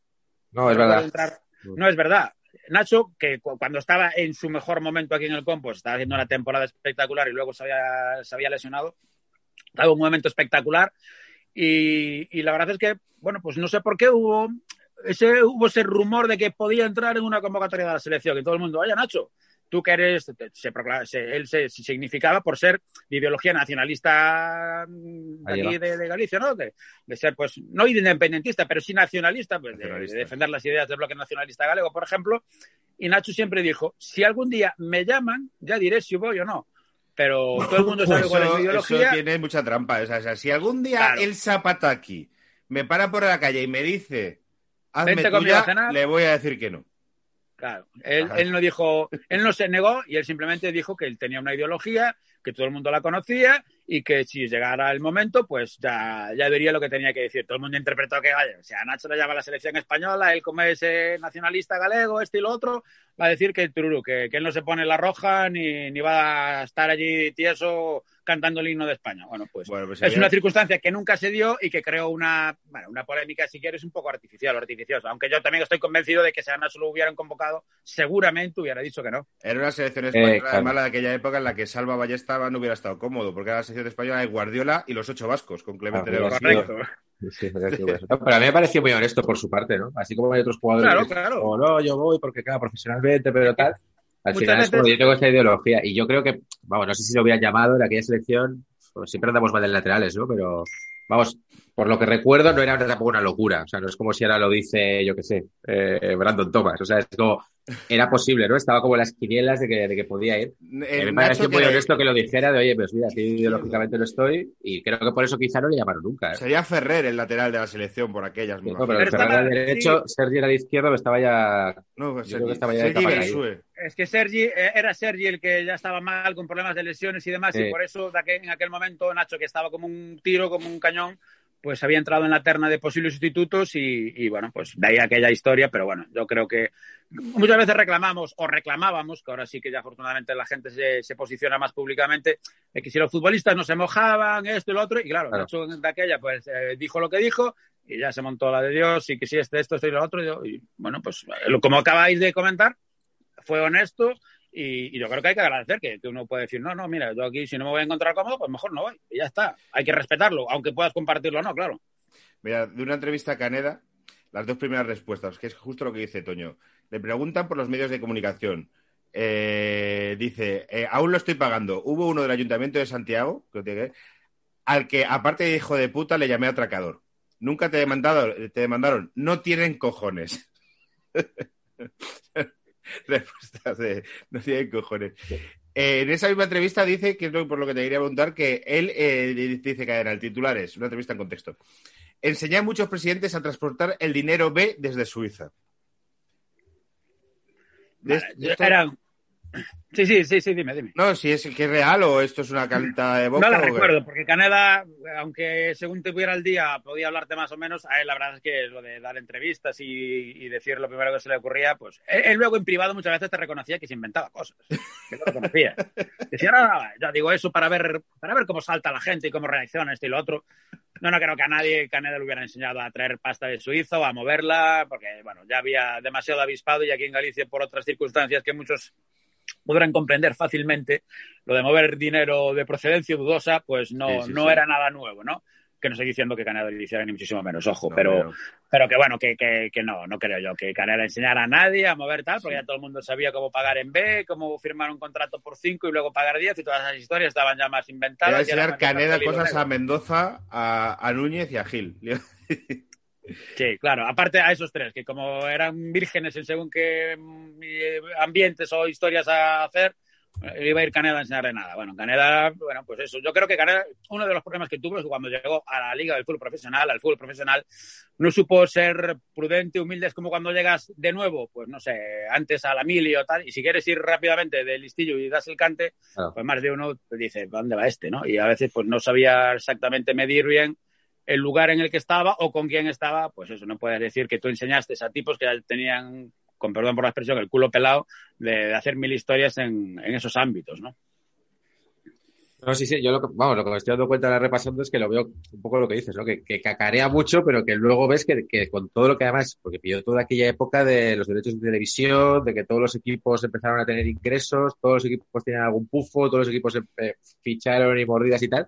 No, es No verdad. entrar- No es verdad. Nacho, que cu- cuando estaba en su mejor momento aquí en el Compo, estaba haciendo una temporada espectacular y luego se había, se había lesionado, estaba en un momento espectacular. Y, y la verdad es que, bueno, pues no sé por qué hubo ese, hubo ese rumor de que podía entrar en una convocatoria de la selección. Y todo el mundo, oye, Nacho, tú que eres, te- se se- él se, se significaba por ser de ideología nacionalista mm, de aquí de, de Galicia, ¿no? De, de ser, pues, no independentista, pero sí nacionalista, pues, Nacionalista. de defender las ideas del bloque nacionalista galego, por ejemplo. Y Nacho siempre dijo, si algún día me llaman, ya diré si voy o no. Pero todo el mundo sabe cuál es Eso, mi eso ideología. tiene mucha trampa. O sea, si algún día Claro. el Zapataki me para por la calle y me dice, hazme tuya, le voy a decir que no. Claro, él, él no dijo, él no se negó y él simplemente dijo que él tenía una ideología, que todo el mundo la conocía y que si llegara el momento, pues ya, ya diría lo que tenía que decir. Todo el mundo interpretó que, vaya, o sea, Nacho le llama la selección española, él como es eh, nacionalista galego, este y lo otro, va a decir que que, que él no se pone la roja ni, ni va a estar allí tieso cantando el himno de España. Bueno, pues Bueno, pues es una circunstancia que nunca se dio y que creó una, bueno, una polémica, si quieres, un poco artificial o artificiosa. Aunque yo también estoy convencido de que si a Nacho lo hubieran convocado, seguramente hubiera dicho que no. Era una selección española, claro. además, la de aquella época en la que Salva Ballesta no hubiera estado cómodo, porque era la selección española de Guardiola y los ocho vascos, con Clemente Ah, de Correcto. Sí, parece bueno. No, pero a mí me pareció muy honesto por su parte, ¿no? Así como hay otros jugadores Claro, que claro. o no, yo voy porque, claro, profesionalmente, pero tal. Al Muchas final es como yo tengo esa ideología. Y yo creo que, vamos, no sé si lo hubieran llamado en aquella selección, pues siempre andamos mal de laterales, ¿no? Pero, vamos, por lo que recuerdo, no era tampoco una locura. O sea, no es como si ahora lo dice, yo qué sé, eh, Brandon Thomas. O sea, es como, era posible, ¿no? Estaba como en las quinielas de que, de que podía ir. El me pareció muy honesto que lo dijera de, oye, pues mira, aquí ideológicamente no estoy. Y creo que por eso quizá no le llamaron nunca. ¿eh? Sería Ferrer el lateral de la selección por aquellas. me No, pero Pero estaba- al derecho, Sergi era de izquierdo, estaba ya. No, pues yo creo que Sergi- estaba ya de Sergi Bensue. Es que Sergi, eh, era Sergi el que ya estaba mal con problemas de lesiones y demás, Sí. y por eso de en aquel momento Nacho, que estaba como un tiro, como un cañón, pues había entrado en la terna de posibles sustitutos y, y, bueno, pues de ahí aquella historia, pero bueno, yo creo que muchas veces reclamamos o reclamábamos, que ahora sí que ya afortunadamente la gente se, se posiciona más públicamente, de que si los futbolistas no se mojaban, esto y lo otro, y claro, Claro. Nacho de aquella pues eh, dijo lo que dijo y ya se montó la de Dios y que si este, esto, esto y lo otro, y, yo- y, bueno, pues eh, como acabáis de comentar, fue honesto Y, yo creo que hay que agradecer que, uno puede decir, no, no, mira, yo aquí si no me voy a encontrar cómodo, pues mejor no voy. Y ya está. Hay que respetarlo, aunque puedas compartirlo o no, claro. Mira, de una entrevista a Caneda, las dos primeras respuestas, que es justo lo que dice Toño. Le preguntan por los medios de comunicación. Eh, dice, eh, aún lo estoy pagando. Hubo uno del Ayuntamiento de Santiago, que, al que, aparte de hijo de puta, le llamé atracador. Nunca te demandaron, te demandaron. No tienen cojones. Respuestas de no tienen cojones. Eh, en esa misma entrevista dice, que es por lo que te quería preguntar, que él eh, dice que era el titular, es una entrevista en contexto. Enseñé a muchos presidentes a transportar el dinero B desde Suiza. Era, Sí, sí, sí, sí, dime, dime. No, si es que es real o esto es una canta de boca. No la recuerdo, porque Caneda, aunque según te tuviera el día podía hablarte más o menos, a él la verdad es que lo de dar entrevistas y, decir lo primero que se le ocurría, pues él, luego en privado muchas veces te reconocía que se inventaba cosas, que no reconocía. Decía, no, no, ya digo eso para ver, para ver cómo salta la gente y cómo reacciona esto y lo otro. No, no creo que a nadie Caneda le hubiera enseñado a traer pasta de Suiza o a moverla, porque bueno, ya había demasiado avispado y aquí en Galicia por otras circunstancias que muchos podrán comprender fácilmente, lo de mover dinero de procedencia dudosa, pues no, no era nada nuevo, ¿no? Que no estoy diciendo que Canadá lo hiciera ni muchísimo menos, ojo, pero, pero que bueno, que, que, no, no creo yo que Canadá enseñara a nadie a mover tal, porque ya todo el mundo sabía cómo pagar en B, cómo firmar un contrato por 5 y luego pagar 10 y todas esas historias estaban ya más inventadas. enseñar Canadá cosas a Mendoza, a, a Núñez y a Gil. Sí, claro. Aparte a esos tres, que como eran vírgenes en según qué mm, ambientes o historias a hacer, eh, iba a ir Caneda a enseñarle nada. Bueno, Caneda, bueno, pues eso. Yo creo que Caneda, uno de los problemas que tuvo es cuando llegó a la liga del fútbol profesional, al fútbol profesional, no supo ser prudente, humilde, es como cuando llegas de nuevo, pues no sé, antes a la mili o tal, y si quieres ir rápidamente del listillo y das el cante, pues más de uno te dice, ¿dónde va este? ¿no? Y a veces pues no sabía exactamente medir bien el lugar en el que estaba o con quién estaba, pues eso, no puedes decir que tú enseñaste a tipos que ya tenían, con perdón por la expresión, el culo pelado de, hacer mil historias en, esos ámbitos, ¿no? No, sí, sí, yo lo que, vamos, lo que me estoy dando cuenta de repasando es que lo veo un poco lo que dices, ¿no? Que, cacarea mucho, pero que luego ves que, que, con todo lo que además, porque pidió toda aquella época de los derechos de televisión, de que todos los equipos empezaron a tener ingresos, todos los equipos tenían algún pufo, todos los equipos eh, ficharon y mordidas y tal,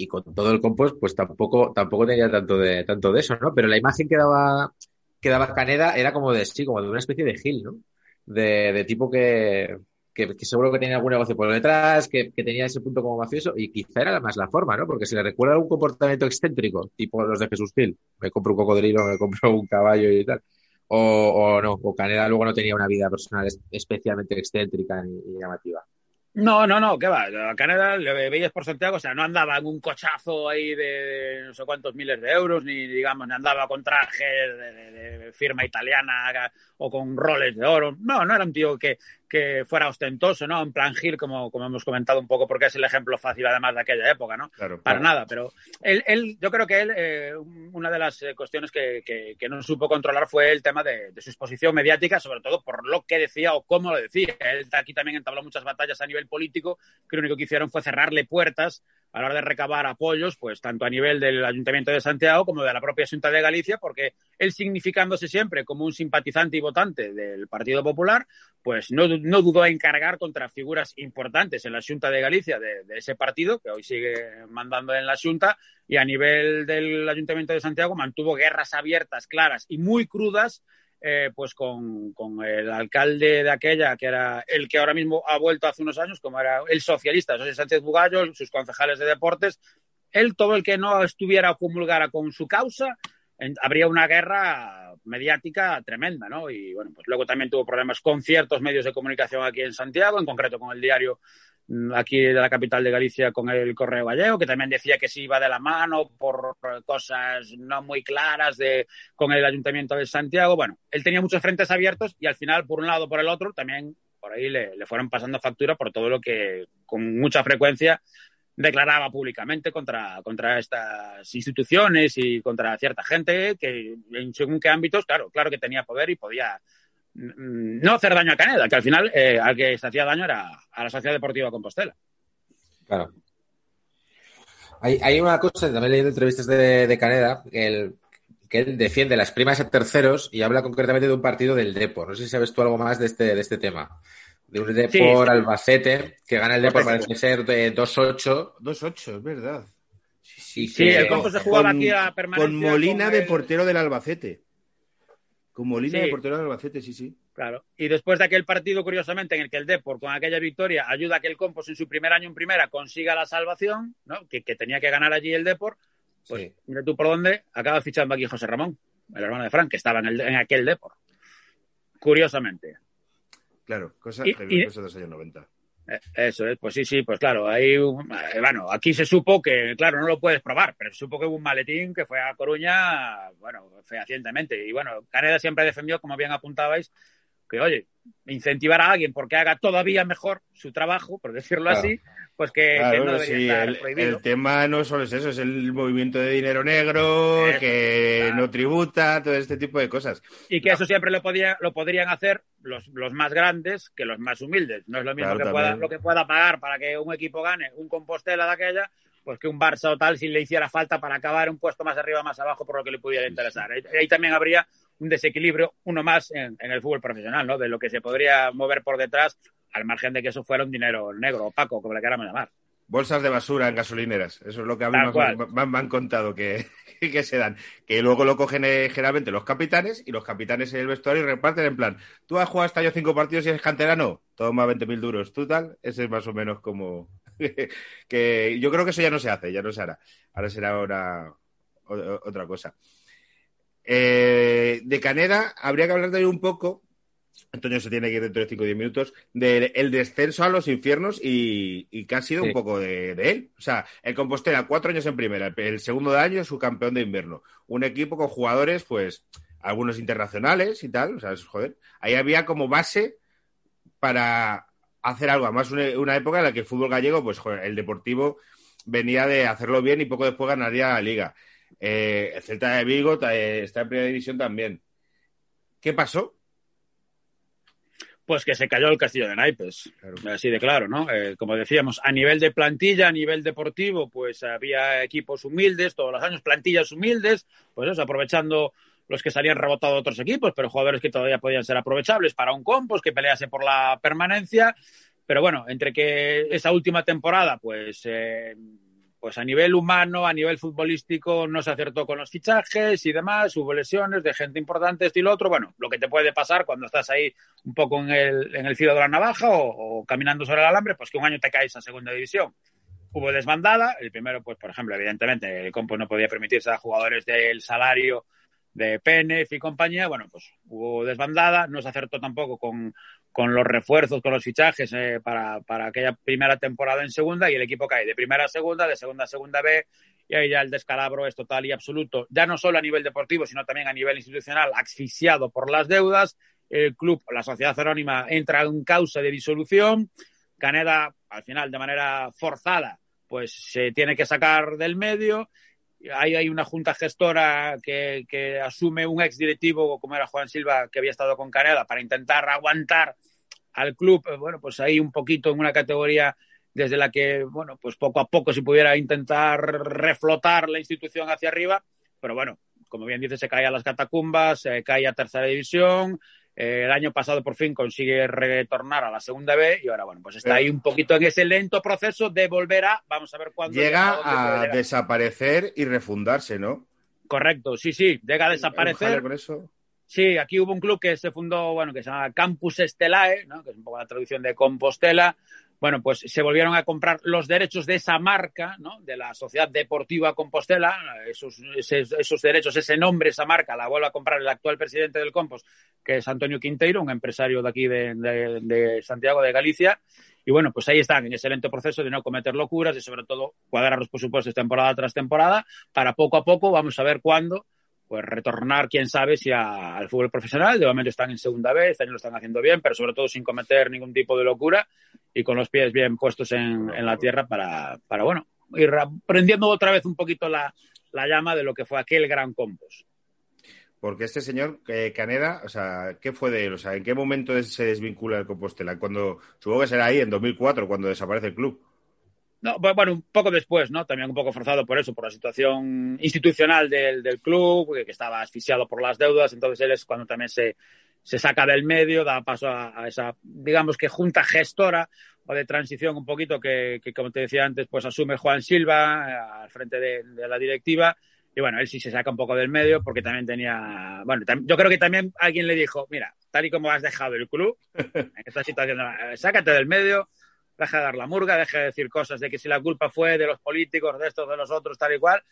y con todo el compost, pues tampoco, tampoco tenía tanto de, tanto de eso, ¿no? Pero la imagen que daba, que daba Caneda era como de, sí, como de una especie de Gil, ¿no? De, de tipo que, que, seguro que tenía algún negocio por detrás, que, que, tenía ese punto como mafioso, y quizá era más la forma, ¿no? Porque si le recuerda algún comportamiento excéntrico, tipo los de Jesús Gil, me compro un cocodrilo, me compro un caballo y tal, o, o no, o Caneda luego no tenía una vida personal especialmente excéntrica ni llamativa. No, no, no, ¿qué va? A Canadá le veías por Santiago, o sea, no andaba en un cochazo ahí de no sé cuántos miles de euros, ni digamos, ni andaba con trajes de, firma italiana o con roles de oro. No, no era un tío que, que fuera ostentoso, ¿no? En plan Gil, como, como hemos comentado un poco, porque es el ejemplo fácil además de aquella época, ¿no? Claro, Para nada, pero él, él, yo creo que él, eh, una de las eh, cuestiones que, que, no supo controlar fue el tema de, su exposición mediática, sobre todo por lo que decía o cómo lo decía. Él aquí también entabló muchas batallas a nivel político, que lo único que hicieron fue cerrarle puertas a la hora de recabar apoyos, pues tanto a nivel del Ayuntamiento de Santiago como de la propia Junta de Galicia, porque él significándose siempre como un simpatizante y votante del Partido Popular, pues no, no dudó en cargar contra figuras importantes en la Junta de Galicia de, ese partido, que hoy sigue mandando en la Junta, y a nivel del Ayuntamiento de Santiago mantuvo guerras abiertas, claras y muy crudas eh, pues con, con, el alcalde de aquella, que era el que ahora mismo ha vuelto hace unos años, como era el socialista, José Sánchez Bugallo, sus concejales de deportes, él, todo el que no estuviera o comulgara con su causa, habría una guerra mediática tremenda, ¿no? Y bueno, pues luego también tuvo problemas con ciertos medios de comunicación aquí en Santiago, en concreto con el diario mm, aquí de la capital de Galicia con el Correo Gallego, que también decía que se iba de la mano por cosas no muy claras de, con el Ayuntamiento de Santiago. Bueno, él tenía muchos frentes abiertos y al final, por un lado o por el otro, también por ahí le, le fueron pasando factura por todo lo que con mucha frecuencia declaraba públicamente contra, contra estas instituciones y contra cierta gente que en según qué ámbitos, claro, claro que tenía poder y podía mm, no hacer daño a Caneda, que al final eh, al que se hacía daño era a la Sociedad Deportiva Compostela. Claro. Hay, hay una cosa, también he leído entrevistas de, Caneda, que, que él defiende las primas a terceros y habla concretamente de un partido del Depor. No sé si sabes tú algo más de este, de este tema De un Depor Albacete, que gana el Depor, parece ser de 2-8. 2-8, es verdad. Sí, sí, el Compo se jugaba aquí a permanencia. Con Molina de portero del Albacete. Con Molina de portero del Albacete, sí, sí. Claro. Y después de aquel partido, curiosamente, en el que el Depor, con aquella victoria, ayuda a que el Compos en su primer año en primera consiga la salvación, ¿no? que, tenía que ganar allí el Depor, pues mira tú por dónde acaba fichando aquí José Ramón, el hermano de Frank, que estaba en, el, en aquel Depor. Curiosamente. Claro, cosa, y, de los años 90. Eh, eso es, pues sí, sí, pues claro, ahí, eh, bueno, aquí se supo que, claro, no lo puedes probar, pero se supo que hubo un maletín que fue a Coruña, bueno, fehacientemente. Y bueno, Caneda siempre defendió, como bien apuntabais, que, oye, incentivar a alguien porque haga todavía mejor su trabajo, por decirlo así, pues que, no debería estar el, el, tema no solo es eso, es el movimiento de dinero negro, que no tributa, todo este tipo de cosas. Y que eso siempre lo, podía, lo podrían hacer los, los más grandes que los más humildes. No es lo mismo que pueda, lo que pueda pagar para que un equipo gane un Compostela de aquella pues que un Barça o tal si le hiciera falta para acabar un puesto más arriba más abajo por lo que le pudiera interesar. Ahí, también habría un desequilibrio, uno más en, el fútbol profesional, ¿no? De lo que se podría mover por detrás, al margen de que eso fuera un dinero negro, opaco, como le queramos llamar. Bolsas de basura en gasolineras, eso es lo que a mí me, han contado que, que, se dan. Que luego lo cogen eh, generalmente los capitanes y los capitanes en el vestuario y reparten en plan, tú has jugado hasta yo cinco partidos y eres canterano, toma 20.000 duros, tú tal, ese es más o menos como, que yo creo que eso ya no se hace, ya no se hará. Ahora será otra cosa. Eh, de Caneda habría que hablar de un poco, Antonio se tiene que ir dentro de 5 o 10 minutos, del descenso a los infiernos y, y que ha sido un poco de, él. O sea, el Compostela, cuatro años en primera, el segundo de año su campeón de invierno. Un equipo con jugadores, pues, algunos internacionales y tal, o sea, joder. Ahí había como base para hacer algo. Además, una, época en la que el fútbol gallego, pues el Deportivo venía de hacerlo bien y poco después ganaría la liga. Eh, el Celta de Vigo eh, está en primera división también. ¿Qué pasó? Pues que se cayó el castillo de naipes, así de claro, ¿no? Eh, como decíamos, a nivel de plantilla, a nivel deportivo, pues había equipos humildes todos los años, plantillas humildes, pues eso, aprovechando los que salían rebotados de otros equipos, pero jugadores que todavía podían ser aprovechables para un compos que pelease por la permanencia. Pero bueno, entre que esa última temporada, pues, eh, pues a nivel humano, a nivel futbolístico, no se acertó con los fichajes y demás, hubo lesiones de gente importante, esto y lo otro. Bueno, lo que te puede pasar cuando estás ahí un poco en el, en el filo de la navaja o, caminando sobre el alambre, pues que un año te caes a segunda división hubo desbandada. El primero, pues, por ejemplo, evidentemente, el Compo no podía permitirse a jugadores del salario de PNF y compañía, bueno, pues hubo desbandada, no se acertó tampoco con, con los refuerzos, con los fichajes eh, para, para, aquella primera temporada en segunda y el equipo cae de primera a segunda, de segunda a segunda B y ahí ya el descalabro es total y absoluto, ya no solo a nivel deportivo, sino también a nivel institucional, asfixiado por las deudas, el club, la sociedad anónima entra en causa de disolución, Caneda al final de manera forzada pues se tiene que sacar del medio Hay una junta gestora que, que asume un ex directivo como era Juan Silva, que había estado con Canela, para intentar aguantar al club, eh, bueno, pues ahí un poquito en una categoría desde la que, bueno, pues poco a poco se pudiera intentar reflotar la institución hacia arriba, pero bueno, como bien dice, se cae a las catacumbas, se cae a tercera división, el año pasado por fin consigue retornar a la segunda B y ahora, bueno, pues está ahí un poquito en ese lento proceso de volver a, vamos a ver cuándo. Llega a desaparecer y refundarse, ¿no? Correcto, sí, sí, llega a desaparecer. Con eso. Sí, aquí hubo un club que se fundó, bueno, que se llama Campus Estelae, ¿no? que es un poco la traducción de Compostela, bueno, pues se volvieron a comprar los derechos de esa marca, ¿no? De la Sociedad Deportiva Compostela, esos, derechos, ese nombre, esa marca, la vuelve a comprar el actual presidente del Compost, que es Antonio Quinteiro, un empresario de aquí de, Santiago de Galicia. Y bueno, pues ahí están, en ese lento proceso de no cometer locuras y sobre todo cuadrar los presupuestos temporada tras temporada para poco a poco, vamos a ver cuándo, pues retornar, quién sabe, si al fútbol profesional. De momento están en segunda vez, este año lo están haciendo bien, pero sobre todo sin cometer ningún tipo de locura y con los pies bien puestos en, la tierra para, para, bueno, ir prendiendo otra vez un poquito la, llama de lo que fue aquel gran compost. Porque este señor eh, Caneda, o sea, ¿qué fue de él? O sea, ¿en qué momento se desvincula el Compostela? Cuando, supongo que será ahí, en 2004, cuando desaparece el club. No, bueno, un poco después, ¿no? También un poco forzado por eso, por la situación institucional del, del club, que, estaba asfixiado por las deudas. Entonces él es cuando también se, se saca del medio, da paso a, esa, digamos que junta gestora o de transición un poquito que, como te decía antes, pues asume Juan Silva eh, al frente de, la directiva. Y bueno, él sí se saca un poco del medio porque también tenía, bueno, yo creo que también alguien le dijo, mira, tal y como has dejado el club, en esta situación, eh, sácate del medio, deja de dar la murga, deja de decir cosas de que si la culpa fue de los políticos, de estos, de los otros, tal y cual,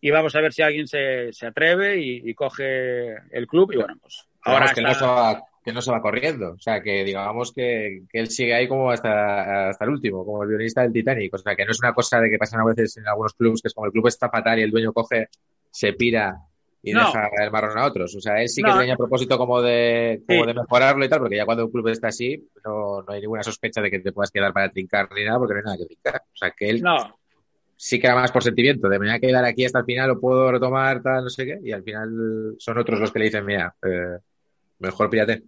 y vamos a ver si alguien se, se atreve y, coge el club y bueno, pues ahora que, no se va, que no se va corriendo, o sea, que digamos que, que, él sigue ahí como hasta, hasta el último, como el violinista del Titanic, o sea, que no es una cosa de que pasan a veces en algunos clubes, que es como el club está fatal y el dueño coge, se pira y deja el marrón a otros. O sea, él sí que tenía propósito como de, como de mejorarlo y tal, porque ya cuando un club está así, no, no hay ninguna sospecha de que te puedas quedar para trincar ni nada, porque no hay nada que trincar. O sea, que él no sí que era más por sentimiento, de me voy a quedar aquí hasta el final, lo puedo retomar, tal, no sé qué, y al final son otros los que le dicen, mira, eh, mejor pídate.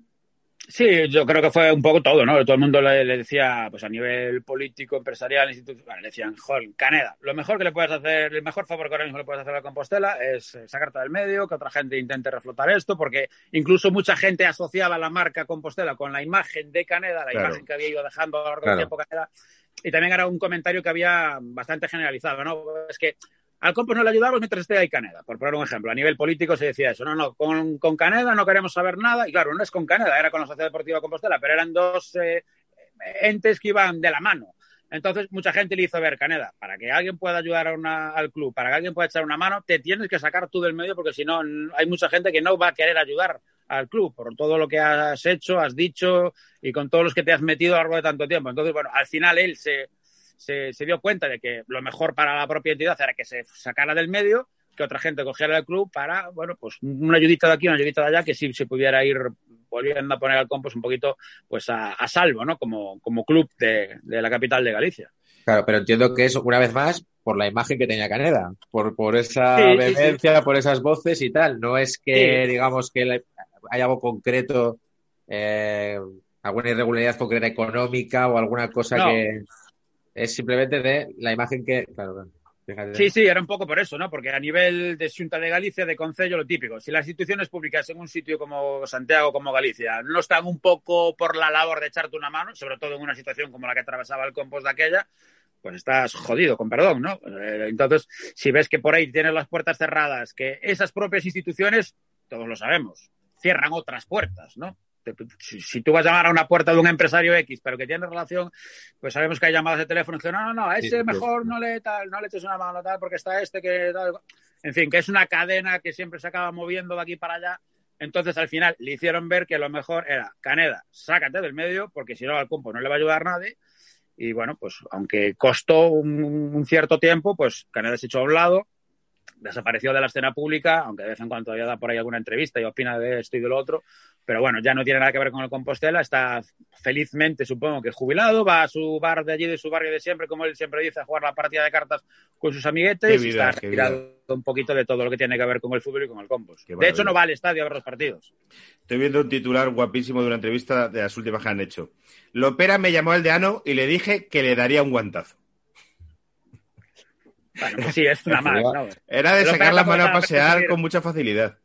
Sí, yo creo que fue un poco todo, ¿no? Todo el mundo le, decía, pues a nivel político, empresarial, institucional, le decían, joder, Caneda, lo mejor que le puedes hacer, el mejor favor que ahora mismo le puedes hacer a Compostela es sacarte del medio, que otra gente intente reflotar esto, porque incluso mucha gente asociaba la marca Compostela con la imagen de Caneda, la imagen que había ido dejando a lo largo del tiempo Caneda, y también era un comentario que había bastante generalizado, ¿no? Es que al Compos no le ayudamos mientras esté ahí Caneda, por poner un ejemplo. A nivel político se decía eso, no, no, con, con Caneda no queremos saber nada, y claro, no es con Caneda, era con la Sociedad Deportiva Compostela, pero eran dos eh, entes que iban de la mano. Entonces, mucha gente le hizo ver, Caneda, para que alguien pueda ayudar al club, para que alguien pueda echar una mano, te tienes que sacar tú del medio porque si no, hay mucha gente que no va a querer ayudar al club por todo lo que has hecho, has dicho y con todos los que te has metido a lo largo de tanto tiempo. Entonces, bueno, al final él se, se, se dio cuenta de que lo mejor para la propia entidad era que se sacara del medio que otra gente cogiera el club para, bueno, pues una ayudita de aquí, una ayudita de allá, que sí se pudiera ir volviendo a poner al Compos un poquito pues a, salvo, ¿no? Como, como club de, de, la capital de Galicia. Claro, pero entiendo que es, una vez más, por la imagen que tenía Caneda, por, por esa vehemencia, por esas voces y tal. No es que, digamos, que hay algo concreto, eh, alguna irregularidad concreta económica o alguna cosa que es simplemente de la imagen que. Sí, sí, era un poco por eso, ¿no? Porque a nivel de Junta de Galicia, de Concello, lo típico. Si las instituciones públicas en un sitio como Santiago, como Galicia, no están un poco por la labor de echarte una mano, sobre todo en una situación como la que atravesaba el compost de aquella, pues estás jodido, con perdón, ¿no? Eh, entonces, si ves que por ahí tienes las puertas cerradas, que esas propias instituciones, todos lo sabemos, cierran otras puertas, ¿no? Si, tú vas a llamar a una puerta de un empresario X, pero que tiene relación, pues sabemos que hay llamadas de teléfono y dicen, no, no, no, a ese mejor no le tal, no le eches una mano tal, porque está este que tal. En fin, que es una cadena que siempre se acaba moviendo de aquí para allá. Entonces, al final, le hicieron ver que lo mejor era, Caneda, sácate del medio, porque si no, al compo no le va a ayudar nadie. Y bueno, pues aunque costó un, un cierto tiempo, pues Caneda se echó a un lado, desapareció de la escena pública, aunque de vez en cuando todavía da por ahí alguna entrevista y opina de esto y de lo otro, pero bueno, ya no tiene nada que ver con el Compostela, está felizmente, supongo que jubilado, va a su bar de allí, de su barrio de siempre, como él siempre dice, a jugar la partida de cartas con sus amiguetes y está retirado un poquito de todo lo que tiene que ver con el fútbol y con el Compost. De hecho, no va al estadio a ver los partidos. Estoy viendo un titular guapísimo de una entrevista de las últimas que han hecho. Lopera me llamó al deano y le dije que le daría un guantazo. Bueno, pues sí, es una más. Era de sacar la mano a pasear con mucha facilidad.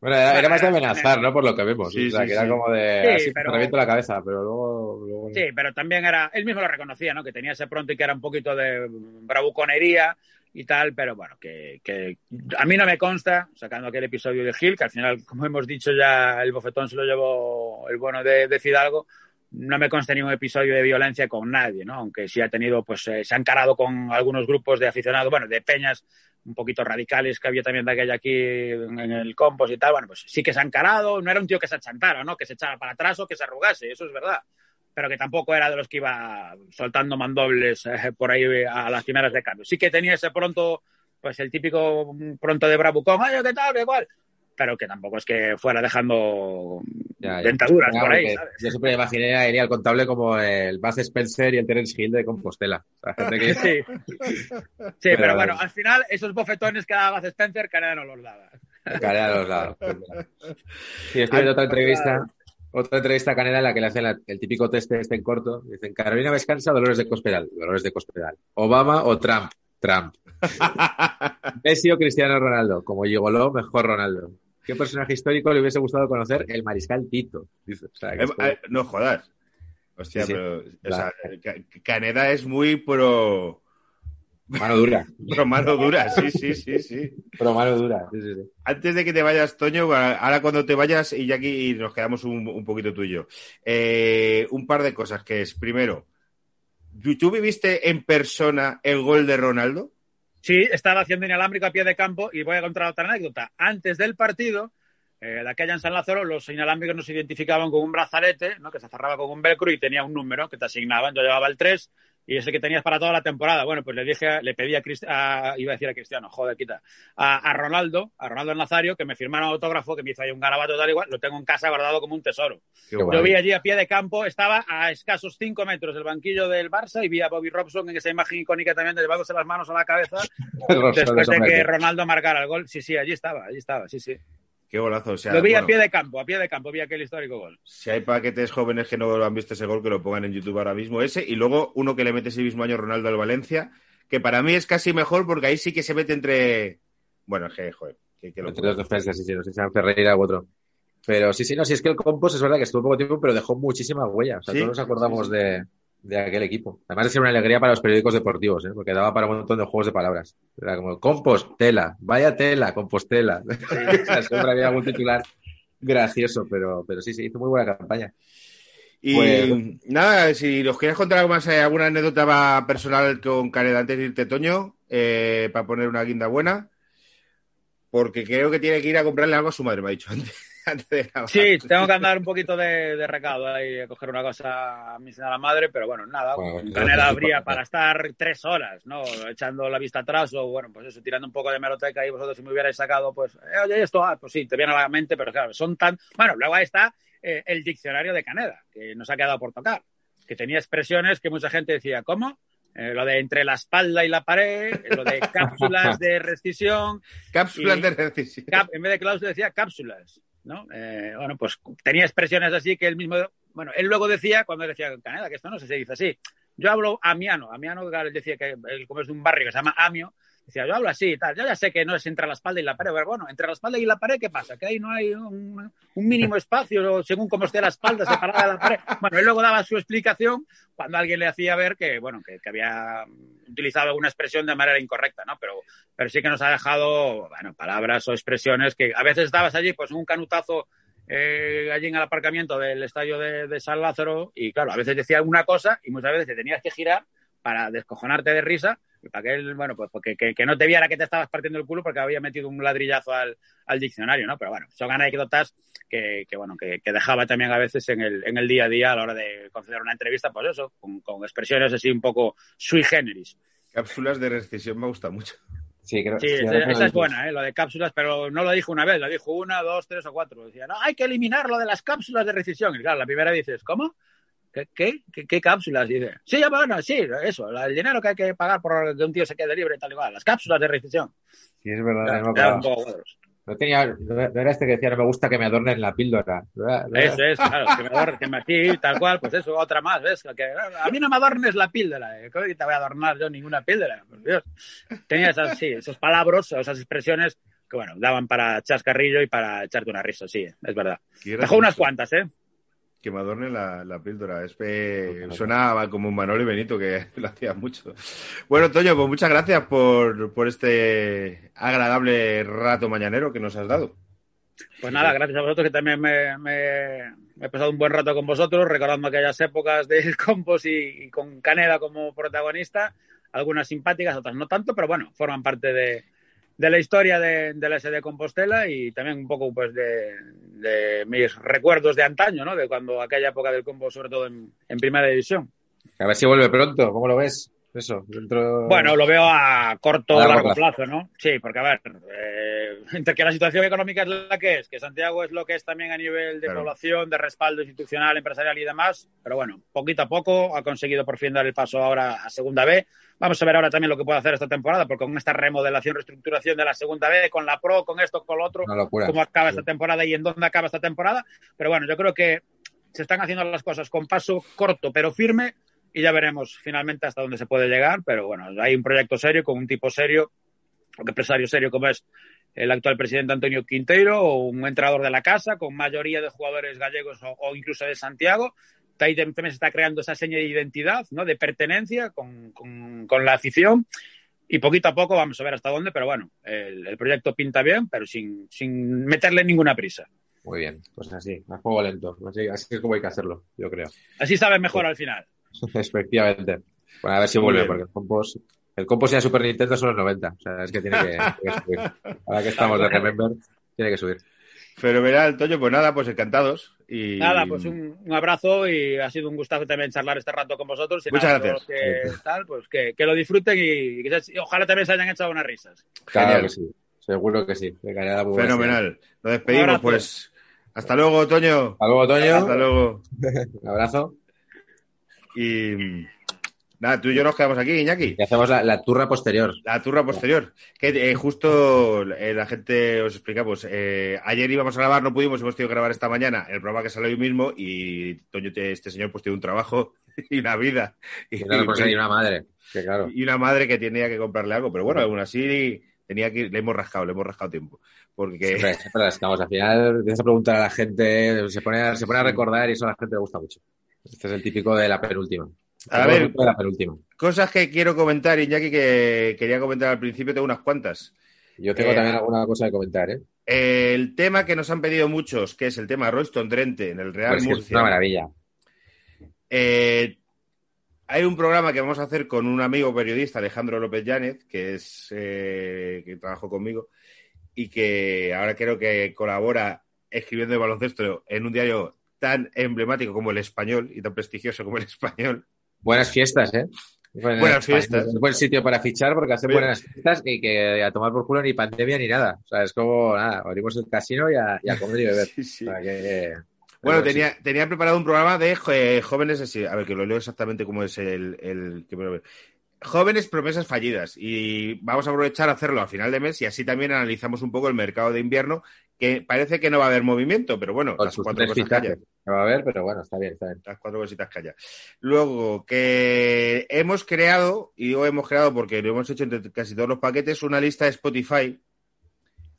Bueno, era, más de amenazar, ¿no? Por lo que vemos. o sea, que era como de. Sí, pero... reviento la cabeza, pero luego, Sí, pero también era. Él mismo lo reconocía, ¿no? Que tenía ese pronto y que era un poquito de bravuconería y tal, pero bueno, que, que a mí no me consta, sacando aquel episodio de Gil, que al final, como hemos dicho ya, el bofetón se lo llevó el bueno de, de Fidalgo, no me consta ningún episodio de violencia con nadie, ¿no? Aunque sí ha tenido, pues eh, se ha encarado con algunos grupos de aficionados, bueno, de peñas un poquito radicales que había también de aquella aquí en, el Compos y tal, bueno, pues sí que se ha encarado, no era un tío que se achantara, ¿no? Que se echara para atrás o que se arrugase, eso es verdad, pero que tampoco era de los que iba soltando mandobles eh, por ahí a las primeras de cambio. Sí que tenía ese pronto, pues el típico pronto de bravucón, ay, ¿qué tal? ¿Qué igual? Pero que tampoco es que fuera dejando dentaduras por ahí. Yo siempre imaginé a Ariel Contable como el Baz Spencer y el Terence Hill de Compostela. Sí, sí pero, bueno, al final esos bofetones que daba Baz Spencer, Caneda no los daba. Caneda no los daba. Sí, estoy viendo otra entrevista. Otra entrevista a Caneda en la que le hacen el típico test este en corto. Dicen, Carolina Vescansa, Dolores de Cospedal. Dolores de Cospedal. Obama o Trump. Trump. Messi o Cristiano Ronaldo. Como Gigoló, mejor Ronaldo. ¿Qué personaje histórico le hubiese gustado conocer? El mariscal Tito. Dice. O sea, que Eh, como- eh, no jodas. Hostia, Sí, sí. pero. O sea, Caneda es muy pro. Mano dura. pro mano dura, sí, sí, sí, sí. Pero mano dura. Sí. Antes de que te vayas, Toño, ahora cuando te vayas, y ya aquí nos quedamos un, un poquito tú y yo. Eh, un par de cosas que es, primero, ¿tú- ¿tú viviste en persona el gol de Ronaldo? Sí, estaba haciendo inalámbrico a pie de campo y voy a contar otra anécdota. Antes del partido, eh, de aquella en San Lázaro, los inalámbricos nos identificaban con un brazalete, ¿no? que se cerraba con un velcro y tenía un número que te asignaban. Yo llevaba el 3 y ese que tenías para toda la temporada. Bueno, pues le dije, le pedí a, Crist- a- iba a decir a Cristiano, joder, quita, a, a Ronaldo, a Ronaldo Nazario, que me firmara un autógrafo, que me hizo ahí un garabato tal igual, lo tengo en casa guardado como un tesoro. Qué Qué guay. Yo vi allí a pie de campo, estaba a escasos 5 metros del banquillo del Barça y vi a Bobby Robson en esa imagen icónica también de llevándose las manos a la cabeza después de que Ronaldo marcara el gol. Sí, sí, allí estaba, allí estaba, sí, sí. Qué golazo. O sea, Lo vi a pie de campo, a pie de campo, vi aquel histórico gol. Si hay paquetes jóvenes que no han visto ese gol, que lo pongan en YouTube ahora mismo ese. Y luego uno que le mete ese mismo año Ronaldo al Valencia, que para mí es casi mejor porque ahí sí que se mete entre. Bueno, es que, joder, que, que lo Entre dos defensas, sí, sí, no sé si Ferreira u otro. Pero sí, sí, no, sí es que el Compos es verdad que estuvo poco tiempo, pero dejó muchísimas huellas. O sea, Sí, todos nos acordamos sí, sí. De, de aquel equipo. Además de ser una alegría para los periódicos deportivos, ¿eh? porque daba para un montón de juegos de palabras. Era como Compostela, vaya tela, Compostela. siempre había algún titular gracioso, pero, pero sí, sí, hizo muy buena campaña. Y Pues- nada, si nos quieres contar algo más, eh, alguna anécdota personal con Caneda antes de irte, Toño, eh, para poner una guinda buena, porque creo que tiene que ir a comprarle algo a su madre, me ha dicho antes, antes de grabar. Sí, tengo que andar un poquito de, de recado ahí, a coger una cosa a mi señora madre, pero bueno, nada, Bueno, Canela habría para estar tres horas, ¿no? Echando la vista atrás o, bueno, pues eso, tirando un poco de meroteca y vosotros si me hubierais sacado, pues, eh, oye, esto, ah, pues sí, te viene a la mente, pero claro, son tan... Bueno, luego ahí está eh, el diccionario de Caneda, que nos ha quedado por tocar, que tenía expresiones que mucha gente decía, ¿cómo? Eh, lo de entre la espalda y la pared, lo de cápsulas de rescisión, Cápsulas y- de cap- en vez de cláusulas decía cápsulas, ¿no? Eh, bueno, pues tenía expresiones así que él mismo, bueno, él luego decía, cuando decía Canadá, que esto no se dice así, yo hablo amiano, amiano él decía que él como es de un barrio que se llama Amio, decía, yo hablo así y tal, yo ya sé que no es entre la espalda y la pared, pero bueno, entre la espalda y la pared, ¿qué pasa? Que ahí no hay un, un mínimo espacio según cómo esté la espalda separada de la pared. Bueno, él luego daba su explicación cuando alguien le hacía ver que, bueno, que, que había utilizado alguna expresión de manera incorrecta, ¿no? Pero pero sí que nos ha dejado, bueno, palabras o expresiones que a veces estabas allí, pues un canutazo eh, allí en el aparcamiento del estadio de, de San Lázaro y claro, a veces decía una cosa y muchas veces te tenías que girar para descojonarte de risa y para que él, bueno, pues porque, que, que no te viera que te estabas partiendo el culo porque había metido un ladrillazo al, al diccionario, ¿no? Pero bueno, son anécdotas que, que bueno, que, que dejaba también a veces en el, en el día a día a la hora de conceder una entrevista, pues eso, con, con expresiones así un poco sui generis. Cápsulas de rescisión me gusta mucho. Sí, creo Sí, sí, esa, esa es buena, ¿eh? lo de cápsulas, pero no lo dijo una vez, lo dijo una, dos, tres o cuatro. Decía, no, hay que eliminar lo de las cápsulas de rescisión. Y claro, la primera dices, ¿cómo? ¿Qué, qué, qué, qué cápsulas? Dice, sí, ya, bueno, sí, eso, la- el dinero que hay que pagar por que un tío se quede libre y tal igual, las cápsulas de rescisión. Sí, es verdad, no cuadros. No tenía, no era este que decía, no me gusta que me adornen la píldora. No era- no era- Eso es, claro, que me adornes, que me aquí, tal cual, pues eso, otra más, ¿ves? Que, a mí no me adornes la píldora, ¿eh? ¿Cómo que te voy a adornar yo ninguna píldora? Por Dios. Tenía esas, sí, esos palabras, esas expresiones que, bueno, daban para chascarrillo y para echarte una risa, sí, es verdad. Dejó unas cuantas, ¿eh? Que me adorne la, la píldora. Es que como un Manolo y Benito, que lo hacía mucho. Bueno, Toño, pues muchas gracias por, por este agradable rato mañanero que nos has dado. Pues nada, gracias a vosotros que también me, me- me he pasado un buen rato con vosotros, recordando aquellas épocas del Compos y, y con Caneda como protagonista, algunas simpáticas, otras no tanto, pero bueno, forman parte de, de la historia de, de la SD Compostela y también un poco pues de, de mis recuerdos de antaño, ¿no? De cuando aquella época del Compo, sobre todo en, en primera división. A ver si vuelve pronto, ¿cómo lo ves? Eso, dentro... Bueno, lo veo a corto o largo largo plazo. plazo, ¿no? Sí, porque a ver, eh, entre que la situación económica es la que es, que Santiago es lo que es también a nivel de Claro. población, de respaldo institucional, empresarial y demás, pero bueno, poquito a poco ha conseguido por fin dar el paso ahora a Segunda B. Vamos a ver ahora también lo que puede hacer esta temporada, porque con esta remodelación, reestructuración de la Segunda B, con la Pro, con esto, con lo otro, cómo acaba Sí. esta temporada y en dónde acaba esta temporada. Pero bueno, yo creo que se están haciendo las cosas con paso corto pero firme y ya veremos finalmente hasta dónde se puede llegar. Pero bueno, hay un proyecto serio con un tipo serio, un empresario serio como es el actual presidente Antonio Quinteiro, o un entrenador de la casa, con mayoría de jugadores gallegos o, incluso de Santiago. Ahí también se está creando esa seña de identidad, ¿no? de pertenencia con, con, la afición. Y poquito a poco vamos a ver hasta dónde, pero bueno, el, proyecto pinta bien, pero sin, sin meterle ninguna prisa. Muy bien, pues así, a fuego lento. Así, es como hay que hacerlo, yo creo. Así sabes mejor al final. Efectivamente. Bueno, a ver si vuelve, porque el compost, el compost ya Super Nintendo son los 90. O sea, es que tiene que, subir. Ahora que estamos de Remember, tiene que subir. Fenomenal, Toño. Pues nada, pues encantados. Y... Nada, pues un, abrazo y ha sido un gustazo también charlar este rato con vosotros. Muchas gracias. Que, tal, pues que, lo disfruten y, ojalá también se hayan echado unas risas. Claro que sí, seguro que sí. Fenomenal. Nos despedimos, pues. Hasta luego, Toño. Hasta luego, Toño. Hasta luego. un abrazo. Y nada, tú y yo nos quedamos aquí, Iñaki. Y hacemos la, turra posterior. La turra posterior. Que eh, justo eh, la gente os explicamos. Eh, ayer íbamos a grabar, no pudimos, hemos tenido que grabar esta mañana el programa que sale hoy mismo y Toño, este señor, pues tiene un trabajo y una vida. Y, una madre. claro. Y una madre que tenía que comprarle algo. Pero bueno, aún así tenía que le hemos rascado, le hemos rascado tiempo. Porque... Siempre, siempre rascamos. Al final empiezas a preguntar a la gente, se pone, se pone a recordar y eso a la gente le gusta mucho. Este es el típico de la penúltima. A ver, cosas que quiero comentar, Iñaki, que quería comentar al principio, tengo unas cuantas. Yo tengo eh, también alguna cosa que comentar, ¿eh? El tema que nos han pedido muchos, que es el tema Royston Drente en el Real pues Murcia. Es una maravilla. Eh, hay un programa que vamos a hacer con un amigo periodista, Alejandro López Llánez, que es eh, que trabajó conmigo y que ahora creo que colabora escribiendo de baloncesto en un diario tan emblemático como el español y tan prestigioso como el español. Buenas fiestas, ¿eh? buenas fiestas. Es buen sitio para fichar porque hacen buenas fiestas y que a tomar por culo ni pandemia ni nada. O sea, es como, nada, abrimos el casino y a, comer y beber. bueno, tenía, tenía preparado un programa de eh, jóvenes, así, a ver, que lo leo exactamente cómo es el, el jóvenes promesas fallidas y vamos a aprovechar a hacerlo a final de mes y así también analizamos un poco el mercado de invierno que parece que no va a haber movimiento, pero bueno, las cuatro cosas callan. No va a haber, pero bueno, está bien, está bien. Las cuatro cositas callan. Luego, que hemos creado, y digo hemos creado porque lo hemos hecho entre casi todos los paquetes, una lista de Spotify.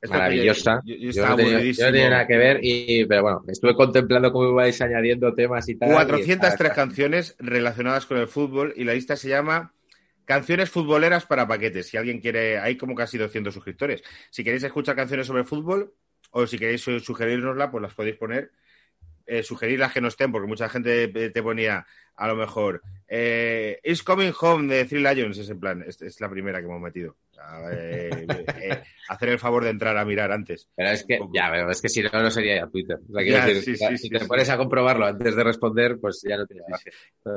Maravillosa. Yo, no tenía, nada que ver, y, pero bueno, estuve contemplando cómo ibais añadiendo temas y tal. 403 canciones relacionadas con el fútbol y la lista se llama Canciones futboleras para paquetes. Si alguien quiere, hay como casi 200 suscriptores. Si queréis escuchar canciones sobre fútbol o si queréis sugerirnosla, pues las podéis poner. Eh, sugerir las que no estén, porque mucha gente te ponía a lo mejor eh, It's Coming Home de Three Lions, es en plan, es, la primera que hemos metido. Eh, eh, hacer el favor de entrar a mirar antes. Pero es que, ya, pero es que si no, no sería ya Twitter. si te pones a comprobarlo antes de responder, pues ya no tiene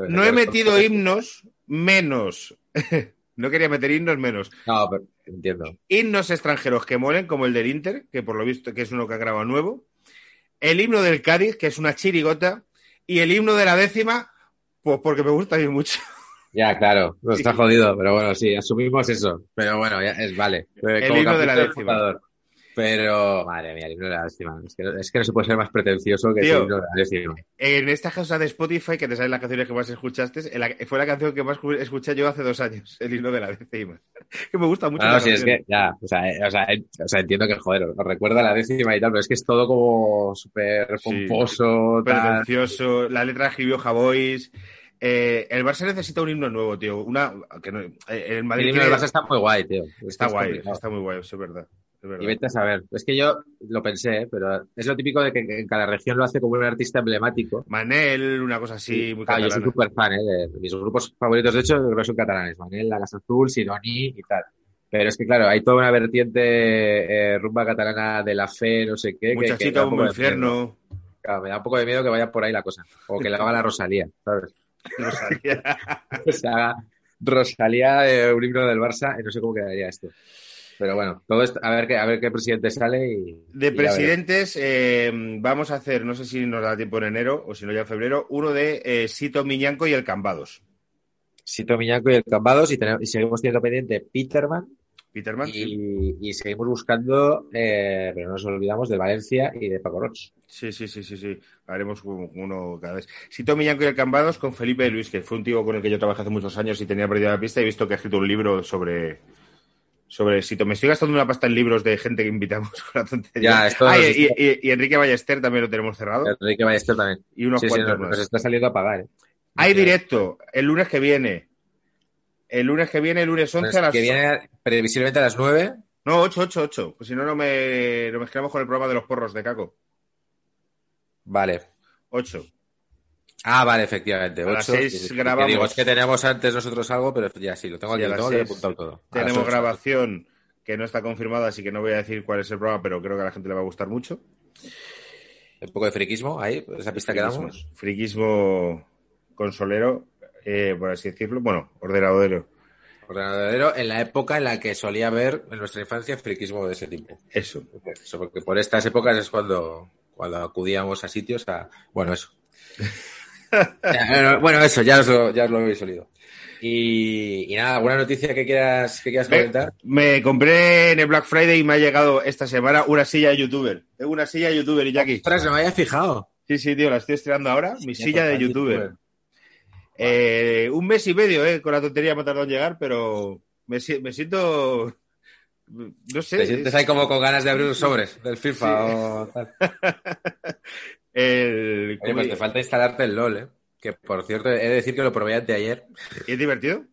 No he metido himnos menos. no quería meter himnos menos. No, pero entiendo. Himnos extranjeros que molen, como el del Inter, que por lo visto que es uno que ha grabado nuevo. El himno del Cádiz, que es una chirigota. Y el himno de la décima, pues porque me gusta a mí mucho. Ya, claro, no está jodido, pero bueno, sí, asumimos eso. Pero bueno, ya es vale. El himno de la décima. Pero, madre mía, el himno de la décima. Es que, es que no se puede ser más pretencioso que el himno de la décima. En esta cosa de Spotify, que te salen las canciones que más escuchaste, fue la canción que más escuché yo hace dos años, el himno de la décima. que me gusta mucho. No, sí, es que, ya, o sea, eh, o, sea, eh, o sea, entiendo que, joder, os recuerda la décima y tal, pero es que es todo como súper pomposo. pretencioso. La letra escribió Javois. Eh, el Barça necesita un himno nuevo, tío. Una, que no, el Madrid el himno del Barça está muy guay, tío. Está, guay, está muy guay, eso es verdad. Y vete a saber. Es que yo lo pensé, pero es lo típico de que en cada región lo hace como un artista emblemático. Manel, una cosa así, muy Yo soy súper fan, ¿eh? De mis grupos favoritos, de hecho, creo que son catalanes. Manel, La Casa Azul, Sidoní y tal. Pero es que, claro, hay toda una vertiente eh, rumba catalana de la fe, no sé qué. Muchachito, un infierno. Claro, me da un poco de miedo que vaya por ahí la cosa. O que le haga la Rosalía, ¿sabes? Rosalía. que se haga Rosalía, eh, un himno del Barça, y no sé cómo quedaría esto. Pero bueno, todo esto, a ver qué, a ver qué presidente sale y. De presidentes, eh, vamos a hacer, no sé si nos da tiempo en enero o si no ya en febrero, uno de eh, Sito Miñanco y el Cambados. Sito Miñanco y el Cambados, y, tenemos, y seguimos teniendo pendiente Peterman. Peterman, y, sí. y seguimos buscando, eh, pero no nos olvidamos de Valencia y de Paco Roch. Sí, sí, sí, sí, sí. Haremos uno cada vez. Sito Miñanco y el Cambados con Felipe Luis, que fue un tío con el que yo trabajé hace muchos años y tenía perdida la pista y he visto que ha escrito un libro sobre sobre si me estoy gastando una pasta en libros de gente que invitamos con la tontería. Ya, esto Ah, y, está- y- y Enrique Ballester también lo tenemos cerrado. Enrique Ballester también. Y unos Sí, sí, cuantos nos, más. nos está saliendo a pagar. ¿eh? Hay directo el lunes que viene. El lunes que viene, el lunes 11 a las... Que viene previsiblemente a las 9. No, 8, 8, 8. Pues si no, no me... mezclamos con el programa de los porros de Caco. Vale. 8. Ah, vale, efectivamente. A las ocho. seis Que- que grabamos. digo, es que tenemos antes nosotros algo, pero ya sí, lo tengo Sí, aquí, apuntado todo. A las Tenemos grabación que no está confirmada, así que no voy a decir cuál es el programa, pero creo que a la gente le va a gustar mucho. Un poco de friquismo ahí, esa pista que damos. friquismo consolero, eh, por así decirlo. Bueno, ordenadero. Ordenadero en la época en la que solía haber en nuestra infancia friquismo de ese tipo. Eso. Eso, porque por estas épocas es cuando, cuando acudíamos a sitios a. Bueno, eso. Bueno, eso, ya os lo, ya os lo habéis olido. Y, y nada, ¿alguna noticia que quieras, que quieras Me, comentar? me compré en el Black Friday y me ha llegado esta semana una silla de youtuber. Tengo una silla de youtuber, Iñaki. Ostras, no me había fijado. Sí, sí, tío, la estoy estrenando ahora. Mi silla de total, youtuber. Eh, un mes y medio, eh, con la tontería me ha tardado en llegar, pero me, si- me siento. No sé. ¿Te sientes ahí como con ganas de abrir los sobres del FIFA Sí. o tal? El, Oye, pues te falta instalarte el LOL, ¿eh? Que por cierto, he de decir que lo probé anteayer. ¿Y es divertido?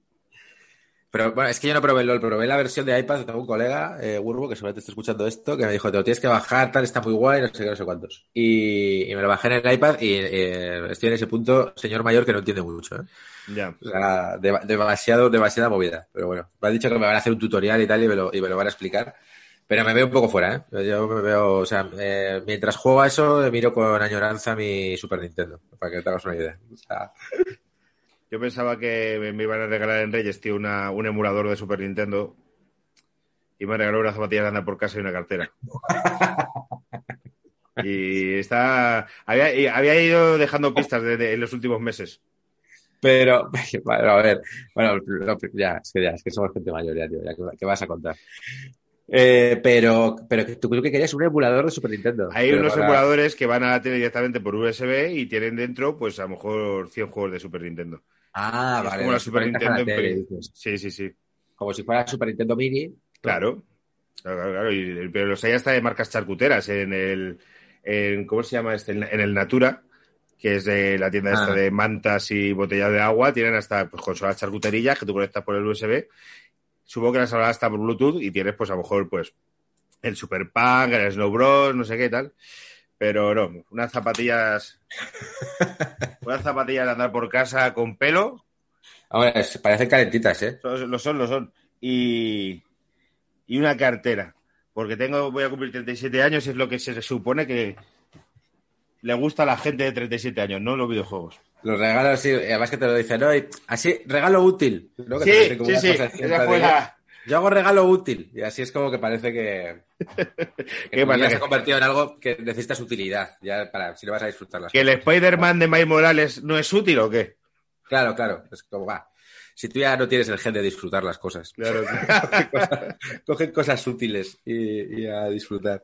Pero bueno, es que yo no probé el LOL, probé la versión de iPad. Tengo un colega, eh, Urbo, que seguramente está escuchando esto, que me dijo, te lo tienes que bajar, tal, está muy guay, no sé qué, no sé cuántos. Y, y me lo bajé en el iPad y eh, estoy en ese punto, señor mayor, que no entiende mucho, ¿eh? Ya. O sea, dema- demasiado, demasiada movida. Pero bueno, me han dicho que me van a hacer un tutorial y tal y me lo, y me lo van a explicar. Pero me veo un poco fuera, ¿eh? Yo me veo, o sea, eh, mientras juego a eso, miro con añoranza mi Super Nintendo, para que te hagas una idea. O sea, Yo pensaba que me- iban a regalar en Reyes, tío, una, un emulador de Super Nintendo. Y me regaló una zapatilla de andar por casa y una cartera. y está. Había, y había ido dejando pistas de- de- en los últimos meses. Pero, bueno, a ver, bueno, ya, es que ya, es que somos gente mayor ya, tío, ya, ¿qué, qué vas a contar? Eh, pero, pero tú, tú que querías un emulador de Super Nintendo. Hay unos para- emuladores que van a la tele directamente por USB y tienen dentro, pues a lo mejor 100 juegos de Super Nintendo. Ah, es vale. como la Super Nintendo en dices. Sí, sí, sí. Como si fuera Super Nintendo Mini. Claro. Claro, claro, claro. Y- pero los hay hasta de marcas charcuteras. En el. En, ¿Cómo se llama este? En, en el Natura, que es de la tienda esta Ah. de mantas y botellas de agua. Tienen hasta pues, consolas charcuterillas que tú conectas por el USB. Supongo que las habrá hasta por Bluetooth y tienes, pues a lo mejor, pues el Super Punk, el Snow Bros, no sé qué tal. Pero no, unas zapatillas. unas zapatillas de andar por casa con pelo. Ahora, parecen calentitas, ¿eh? Lo son, lo son. Y, y una cartera. Porque tengo, voy a cumplir 37 años es lo que se supone que le gusta a la gente de 37 años, no los videojuegos. Los regalos, sí, además que te lo dicen, ¿no? Y así, regalo útil. ¿no? Que te Sí, como sí, sí. Esa fue la- Yo hago regalo útil. Y así es como que parece que, se ha convertido en algo que necesitas utilidad. Ya para, si no vas a disfrutar las ¿Que el Spider-Man de Miles Morales no es útil o qué? Claro, claro. Es como va. Si tú ya no tienes el gen de disfrutar las cosas. Claro. Cogen cosas, cogen cosas útiles y, y a disfrutar.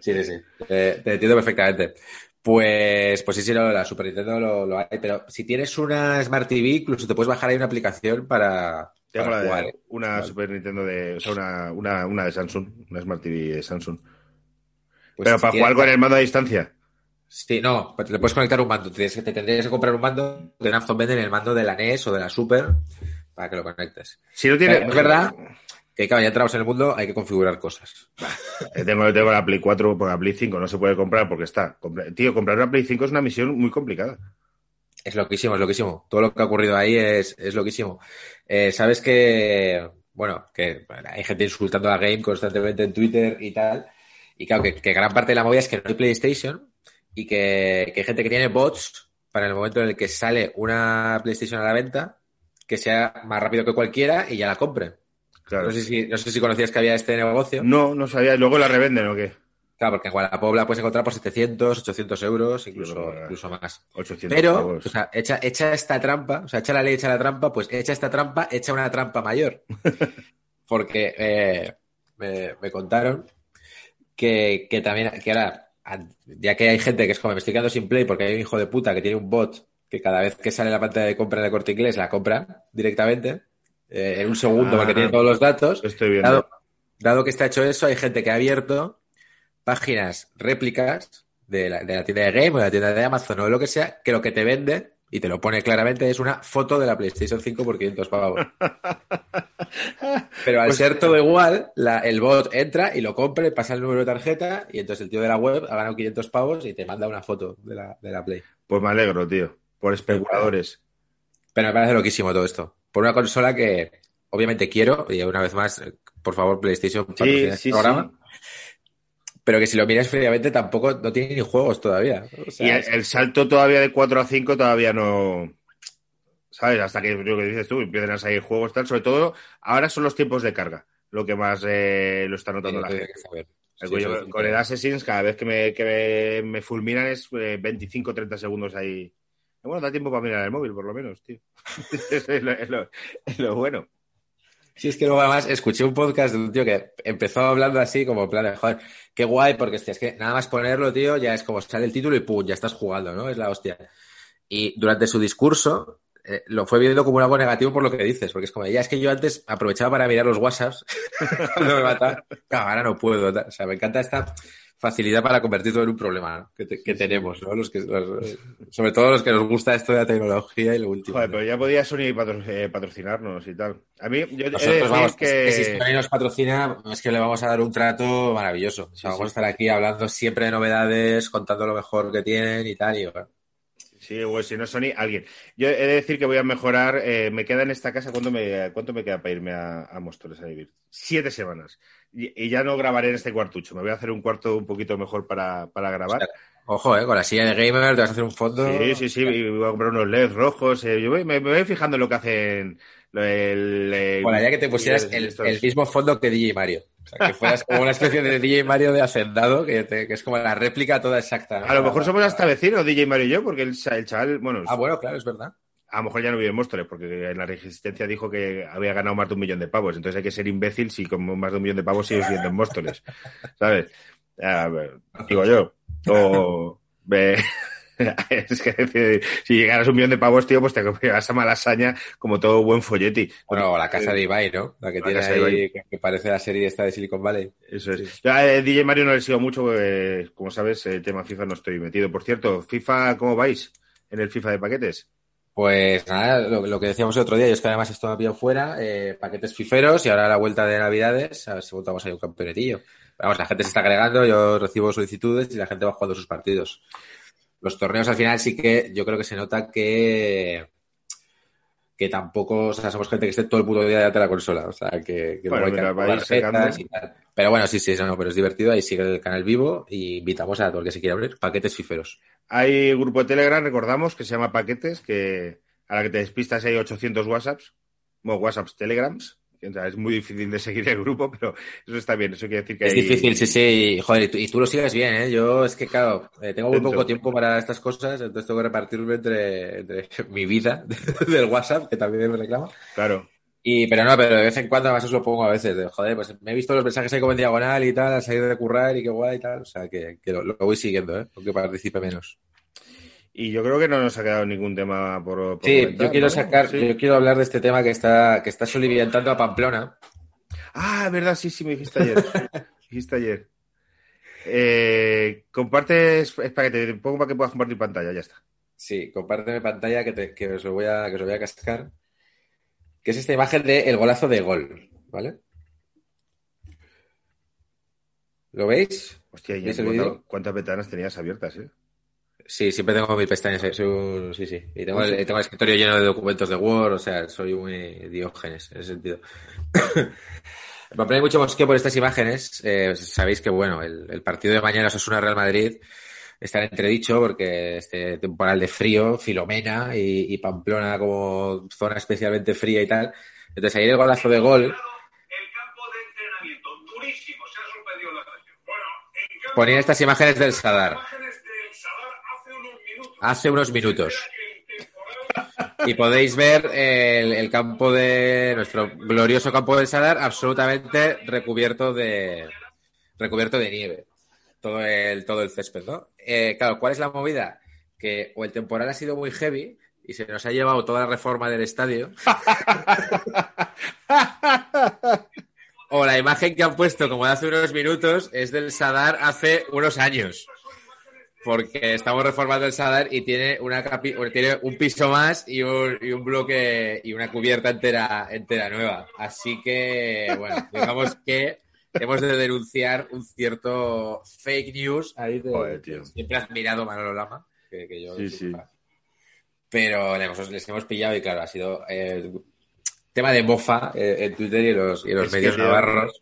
Sí, sí, sí. Eh, te entiendo perfectamente. Pues, pues sí, sí, no, la Super Nintendo lo, lo hay. Pero si tienes una Smart TV, incluso te puedes bajar ahí una aplicación para, Tengo para la de jugar. ¿eh? una Vale. Super Nintendo de. O sea, una, una, una de Samsung, una Smart TV de Samsung. Pues Pero si para jugar con el mando a distancia. Sí, no, te le puedes conectar un mando. Te, tendrías que comprar un mando en Amazon venden el mando de la NES o de la Super para que lo conectes. Si no tiene. Pero es verdad que, claro, ya entramos en el mundo, hay que configurar cosas. Tengo, tengo la Play 4, porque la Play 5 no se puede comprar porque está. Tío, comprar una Play 5 es una misión muy complicada. Es loquísimo, es loquísimo. Todo lo que ha ocurrido ahí es, es loquísimo. Eh, Sabes que, bueno, que hay gente insultando a Game constantemente en Twitter y tal. Y claro, que, que gran parte de la movida es que no hay PlayStation y que, que hay gente que tiene bots para el momento en el que sale una PlayStation a la venta, que sea más rápido que cualquiera y ya la compren. Claro. No sé si, no sé si conocías que había este negocio. No, no sabía. ¿Y luego la revenden o qué? Claro, porque en Guadalajara la puedes encontrar por 700, 800 euros, incluso, Claro. incluso más. 800 Pero, o sea, echa, echa esta trampa, o sea, echa la ley, echa la trampa, pues echa esta trampa, echa una trampa mayor. Porque eh, me, me contaron que, que también, que ahora, ya que hay gente que es como me estoy quedando sin play porque hay un hijo de puta que tiene un bot que cada vez que sale la pantalla de compra en el corte inglés la compra directamente, eh, en un segundo porque Ah. tiene todos los datos. Estoy viendo. Dado que está hecho eso, hay gente que ha abierto páginas réplicas de la, de la tienda de Game o de la tienda de Amazon o de lo que sea, que lo que te vende, y te lo pone claramente, es una foto de la PlayStation 5 por 500 pavos. Pero al Pues- ser todo igual, la- el bot entra y lo compra pasa el número de tarjeta y entonces el tío de la web ha ganado 500 pavos y te manda una foto de la, de la Play. Pues me alegro, tío. Por especuladores. Pero me parece loquísimo todo esto. Por una consola que obviamente quiero, y una vez más, eh, por favor, PlayStation, Sí, sí, programa. Pero que si lo miras fríamente tampoco no tiene ni juegos todavía. O sea, Y el, salto todavía de 4 a 5 todavía no. ¿Sabes? Hasta que lo que dices tú, empiezan a salir juegos, tal. Sobre todo, ahora son los tiempos de carga. Lo que más eh, lo está notando la gente. El Sí, con el Assassins, cada vez que me, que me, me fulminan es 25-30 segundos ahí. Bueno, da tiempo para mirar el móvil, por lo menos, tío. es, lo, bueno. Sí, es que luego además escuché un podcast de un tío que empezó hablando así como plan de, joder, qué guay, porque es que nada más ponerlo, tío, ya es como sale el título y pum, ya estás jugando, ¿no? Es la hostia. Y durante su discurso eh, lo fue viendo como algo negativo por lo que dices, porque es como, ya es que yo antes aprovechaba para mirar los WhatsApps cuando me mataba, claro, ahora no puedo. O sea, me encanta esta facilidad para convertir todo en un problema ¿no? que, te- que tenemos, ¿no? Los que, los- sobre todo los que nos gusta esto de la tecnología y lo último. Joder, ¿no? pero ya podía Sony patro- eh, patrocinarnos y tal. A mí, yo he de Nosotros decir vamos, que... es que si Sony nos patrocina, es que le vamos a dar un trato maravilloso. O sea, Sí, vamos sí. a estar aquí hablando siempre de novedades, contando lo mejor que tienen y tal. Y, bueno, Sí, o si no Sony, alguien. Yo he de decir que voy a mejorar. eh, me queda en esta casa. ¿cuánto me, ¿Cuánto me queda para irme a, a Móstoles a vivir? Siete semanas. Y, y ya no grabaré en este cuartucho. Me voy a hacer un cuarto un poquito mejor para, para grabar. ojo, eh, con la silla de gamer te vas a hacer un fondo. Sí, sí, sí. y voy a comprar unos LEDs rojos. eh, yo voy- me, me voy fijando en lo que hacen. El, el- Bueno, ya que te pusieras el- el, mismo fondo que DJ Mario. O sea, que fueras como una especie de DJ Mario de Hacendado, que, te- que es como la réplica toda exacta. ¿no? A lo mejor somos hasta vecinos, DJ Mario y yo, porque el, el chaval, bueno, Ah, bueno, claro, es verdad. A lo mejor ya no vive en Móstoles, porque en la resistencia dijo que había ganado más de un millón de pavos. Entonces hay que ser imbécil si con más de un millón de pavos sigues viviendo en Móstoles. ¿Sabes? Ver, digo yo. O. ve- es que decir, si llegaras a un millón de pavos, tío, pues te vas a Malasaña como todo buen folleti. Bueno, o la casa de Ibai, ¿no? La que La tiene ahí, que, parece la serie esta de Silicon Valley. Eso es. Sí. Yo a eh, DJ Mario no le sigo mucho, porque, como sabes, el tema FIFA no estoy metido. Por cierto, FIFA, ¿cómo vais en el FIFA de paquetes? Pues nada, lo, que decíamos el otro día, yo es que además esto me ha pillado fuera, eh, paquetes fiferos y ahora la vuelta de Navidades, a ver si montamos ahí un campeonetillo. Vamos, la gente se está agregando, yo recibo solicitudes y la gente va jugando sus partidos. Los torneos al final sí que yo creo que se nota que que tampoco, o sea, somos gente que esté todo el puto día delante de la consola, o sea, que, que Bueno, hay que y tal. Pero bueno, sí, sí, no, no, pero es divertido, ahí sigue el canal vivo y invitamos a todo el que se quiera abrir paquetes fiferos. Hay grupo de Telegram, recordamos, que se llama Paquetes, que a la que te despistas hay 800 WhatsApps, bueno, WhatsApps, Telegrams. O sea, es muy difícil de seguir el grupo, pero eso está bien. Eso quiere decir que Es hay- difícil, sí, sí. Y, joder, y tú, y tú lo sigues bien, ¿eh? Yo es que, claro, eh, tengo muy poco tiempo para estas cosas, entonces tengo que repartirme entre, entre mi vida del WhatsApp, que también me reclama. Claro. Y, pero no, pero de vez en cuando además os lo pongo a veces, de, joder, pues me he visto los mensajes ahí como en diagonal y tal, al salir de currar y qué guay y tal. O sea, que, que lo, lo voy siguiendo, ¿eh? Aunque participe menos. Y yo creo que no nos ha quedado ningún tema por. por Sí, comentar, yo quiero ¿no? sacar, Sí. yo quiero hablar de este tema que está, que está soliviantando a Pamplona. Ah, es verdad, sí, sí, me dijiste ayer. Me dijiste ayer. Eh, compartes. Es para que te pongo para que puedas compartir pantalla, ya está. Sí, compárteme pantalla que, te, que os lo voy a, que os lo voy a cascar. Que es esta imagen de el golazo de gol, ¿vale? ¿Lo veis? Hostia, ya ¿Veis el cuánta- vídeo? cuántas ventanas tenías abiertas, ¿eh? Sí, siempre tengo mil pestañas. eh, soy un- sí, sí. Y tengo el, tengo el escritorio lleno de documentos de Word, o sea, soy muy diógenes en ese sentido. Me pone mucho mosqueo por estas imágenes. Eh, sabéis que, bueno, el, el partido de mañana Osasuna Real Madrid está en entredicho porque este temporal de frío, Filomena y, y Pamplona como zona especialmente fría y tal. Entonces, ayer el golazo de gol El campo de entrenamiento durísimo se ha suspendido la región. Bueno, en cambio, ponía estas imágenes del Sadar. Hace unos minutos. Y podéis ver el, el campo de nuestro glorioso campo del Sadar absolutamente recubierto de recubierto de nieve. Todo el, todo el césped, ¿no? Eh, claro, ¿cuál es la movida? Que o el temporal ha sido muy heavy y se nos ha llevado toda la reforma del estadio. o la imagen que han puesto como de hace unos minutos es del Sadar hace unos años. Porque estamos reformando el Sadar y tiene una capi- tiene un piso más y un, y un bloque y una cubierta entera, entera nueva. Así que, bueno, digamos que hemos de denunciar un cierto fake news ahí de, Joder, tío. siempre has mirado Manolo Lama, que, que yo Sí, sí. pero les hemos pillado y claro, ha sido eh, tema de mofa eh, en Twitter y en los, y en los que, medios navarros.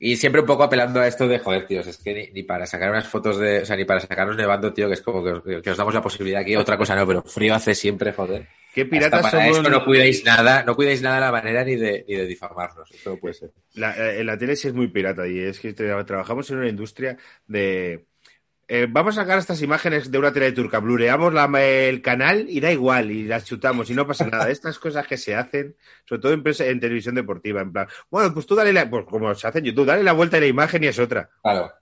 Y siempre un poco apelando a esto de, joder, tíos, es que ni, ni para sacar unas fotos de, o sea, ni para sacarnos nevando, tío, que es como que, os- que os damos la posibilidad aquí, otra cosa no, pero frío hace siempre, joder. ¿Qué Hasta piratas para somos? no cuidéis nada, no cuidéis nada de la manera ni de, ni de difamarnos, eso no puede ser. La, eh, la tele sí es muy pirata y es que tra- trabajamos en una industria de... eh, vamos a sacar estas imágenes de una tele turca, blureamos el canal y da igual, y las chutamos y no pasa nada. Estas cosas que se hacen, sobre todo en, televisión deportiva, en plan, bueno, pues tú dale la, pues como se hace YouTube, dale la vuelta a la imagen y es otra. Claro.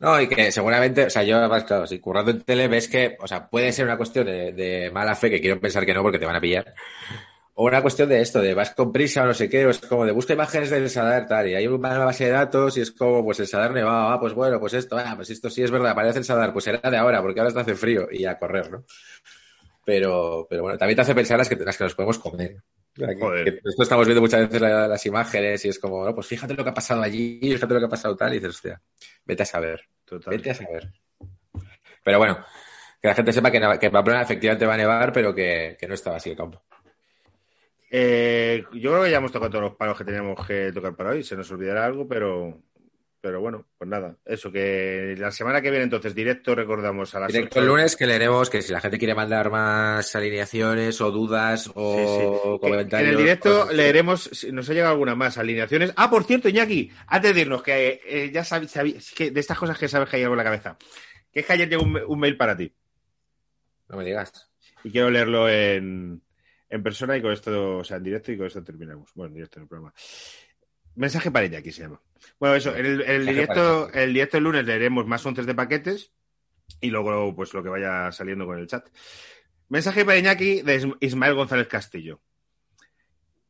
No, y que seguramente, o sea, yo además, claro, si currando en tele ves que, o sea, puede ser una cuestión de, de mala fe, que quiero pensar que no porque te van a pillar, o una cuestión de esto, de vas con prisa o no sé qué, o es como de busca imágenes del Sadar tal, y hay una base de datos y es como, pues el Sadar nevado, ah, pues bueno, pues esto, ah, pues esto sí es verdad, aparece el Sadar, pues será de ahora, porque ahora está hace frío, y a correr, ¿no? Pero, pero bueno, también te hace pensar las que, las que nos podemos comer. Joder. esto estamos viendo muchas veces la- las imágenes y es como, no, pues fíjate lo que ha pasado allí, fíjate lo que ha pasado tal, y dices, hostia, vete a saber. Total. Vete a saber. Pero bueno, que la gente sepa que, que Pamplona efectivamente va a nevar, pero que, que no estaba así el campo. Eh, yo creo que ya hemos tocado todos los palos que teníamos que tocar para hoy. Se nos olvidará algo, pero, pero bueno, pues nada. Eso, que la semana que viene entonces directo recordamos a las Directo 8. el lunes que leeremos que si la gente quiere mandar más alineaciones o dudas o Sí, sí. Que- comentarios. En el directo leeremos si nos ha llegado alguna más alineaciones. Ah, por cierto, Iñaki, antes de irnos, que eh, ya sabes, sabéis que de estas cosas que sabes que hay algo en la cabeza, que es que ayer llegó un, un mail para ti No me digas. y quiero leerlo en, en persona y con esto, o sea, en directo y con esto terminamos. Bueno, en directo en el programa. Mensaje para Iñaki se llama. Bueno, eso, en el, en el directo, el directo el lunes leeremos más once de paquetes y luego pues lo que vaya saliendo con el chat. Mensaje para Iñaki de Is- Ismael González Castillo.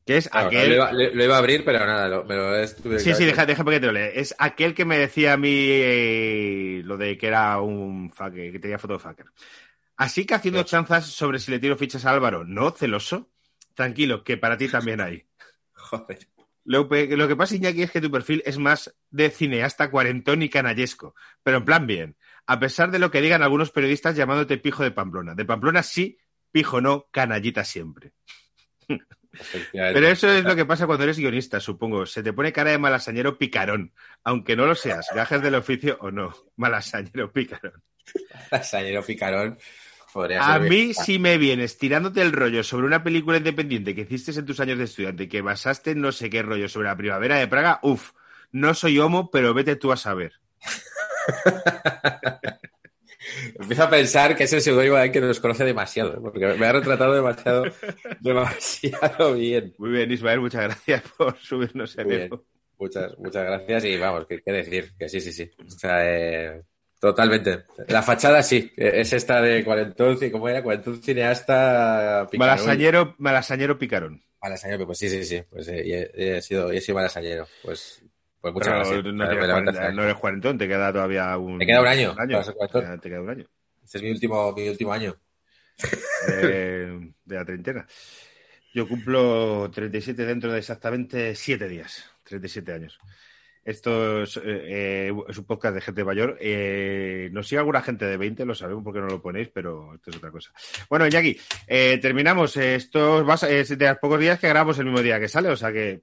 Que es Claro, aquel. lo, iba, lo- lo iba a abrir, pero nada, lo- me lo es tú Sí, sí, deja, deja que te lo lea. Es aquel que me decía a mí eh, lo de que era un fucker, que tenía foto de fucker. Así que haciendo chanzas sobre si le tiro fichas a Álvaro, ¿no? Celoso. Tranquilo, que para ti también hay. Joder. Lo, que pasa, Iñaki, es que tu perfil es más de cineasta cuarentón y canallesco, pero en plan bien. A pesar de lo que digan algunos periodistas llamándote pijo de Pamplona. De Pamplona sí, pijo no, canallita siempre. Pero eso es lo que pasa cuando eres guionista, supongo. Se te pone cara de malasañero picarón, aunque no lo seas, gajes del oficio o no. Malasañero picarón. Lasañero picarón. Podría A mí, bien. si me vienes tirándote el rollo sobre una película independiente que hiciste en tus años de estudiante que basaste en no sé qué rollo sobre la primavera de Praga, uff, no soy homo, pero vete tú a saber. Empiezo a pensar que es el seudónimo de que nos conoce demasiado, porque me ha retratado demasiado, demasiado bien. Muy bien, Ismael, muchas gracias por subirnos eso. Muchas, muchas gracias y vamos, ¿qué, qué decir? Que sí, sí, sí. O sea, eh, totalmente. La fachada sí, eh, es esta de cuarentón, ¿cómo era? Cuarentón cineasta picarón. Malasañero, malasañero picarón. Malasañero, pues sí, sí, sí. Pues eh, he, he sido, he sido malasañero. Pues, pues muchas Pero gracias. no, eres cuarentón, te queda todavía un... Me queda un año Un para. Te queda- te queda un año. Este es mi último, mi último año. de, de la treintena. Yo cumplo 37 dentro de exactamente 7 días, 37 años. Esto es, eh, eh, es un podcast de gente mayor. Eh, nos sigue alguna gente de 20, lo sabemos porque no lo ponéis, pero esto es otra cosa. Bueno, Jackie, eh, terminamos. Esto va a- es de los pocos días que grabamos el mismo día que sale, o sea que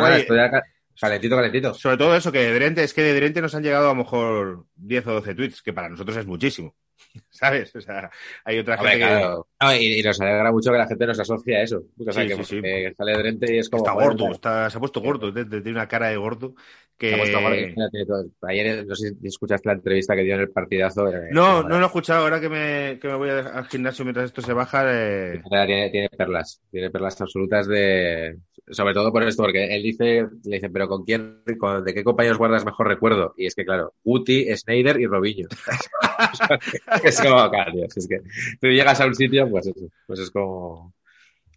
guay. ca- calentito, calentito. sobre todo eso, que de Drente, es que de Drente nos han llegado a lo mejor 10 o 12 tweets, que para nosotros es muchísimo. ¿Sabes? O sea, hay otra Hombre, gente que... claro. No, y, y nos alegra mucho que la gente nos asocie a eso. O sea, Sí, que, sí, sí. que sale Drente y es como. Está gordo, está, se ha puesto gordo, tiene una cara de gordo que... Gordo. Ayer, no sé si escuchaste la entrevista que dio en el partidazo. eh, No, no lo he escuchado. Ahora que me, que me voy al gimnasio mientras esto se baja. eh, Tiene, tiene perlas, tiene perlas absolutas de. Sobre todo por esto, porque él dice, le dicen, pero ¿con quién, con- de qué compañeros guardas mejor recuerdo? Y es que, claro, Guti, Snyder y Robinho. es como, tío, si es que tú llegas a un sitio, pues eso, pues es como.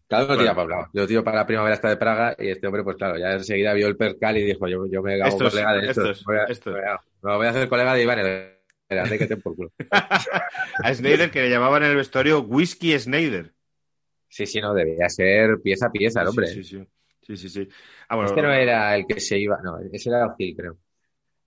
Claro, no Claro. tira para un lado. Yo tiro para la primavera esta de Praga y este hombre, pues claro, ya enseguida vio el percal y dijo, yo, yo me hago Estos, colega de estos. estos, voy a, estos. voy a- me voy a hacer colega de Iván que te por culo. A Snyder que le llamaban en el vestuario Whisky Snyder. Sí, sí, no, debía ser pieza a pieza el hombre. Sí, sí, sí. Sí, sí, sí. Ah, bueno, Este no era el que se iba, no, ese era Ozil, creo.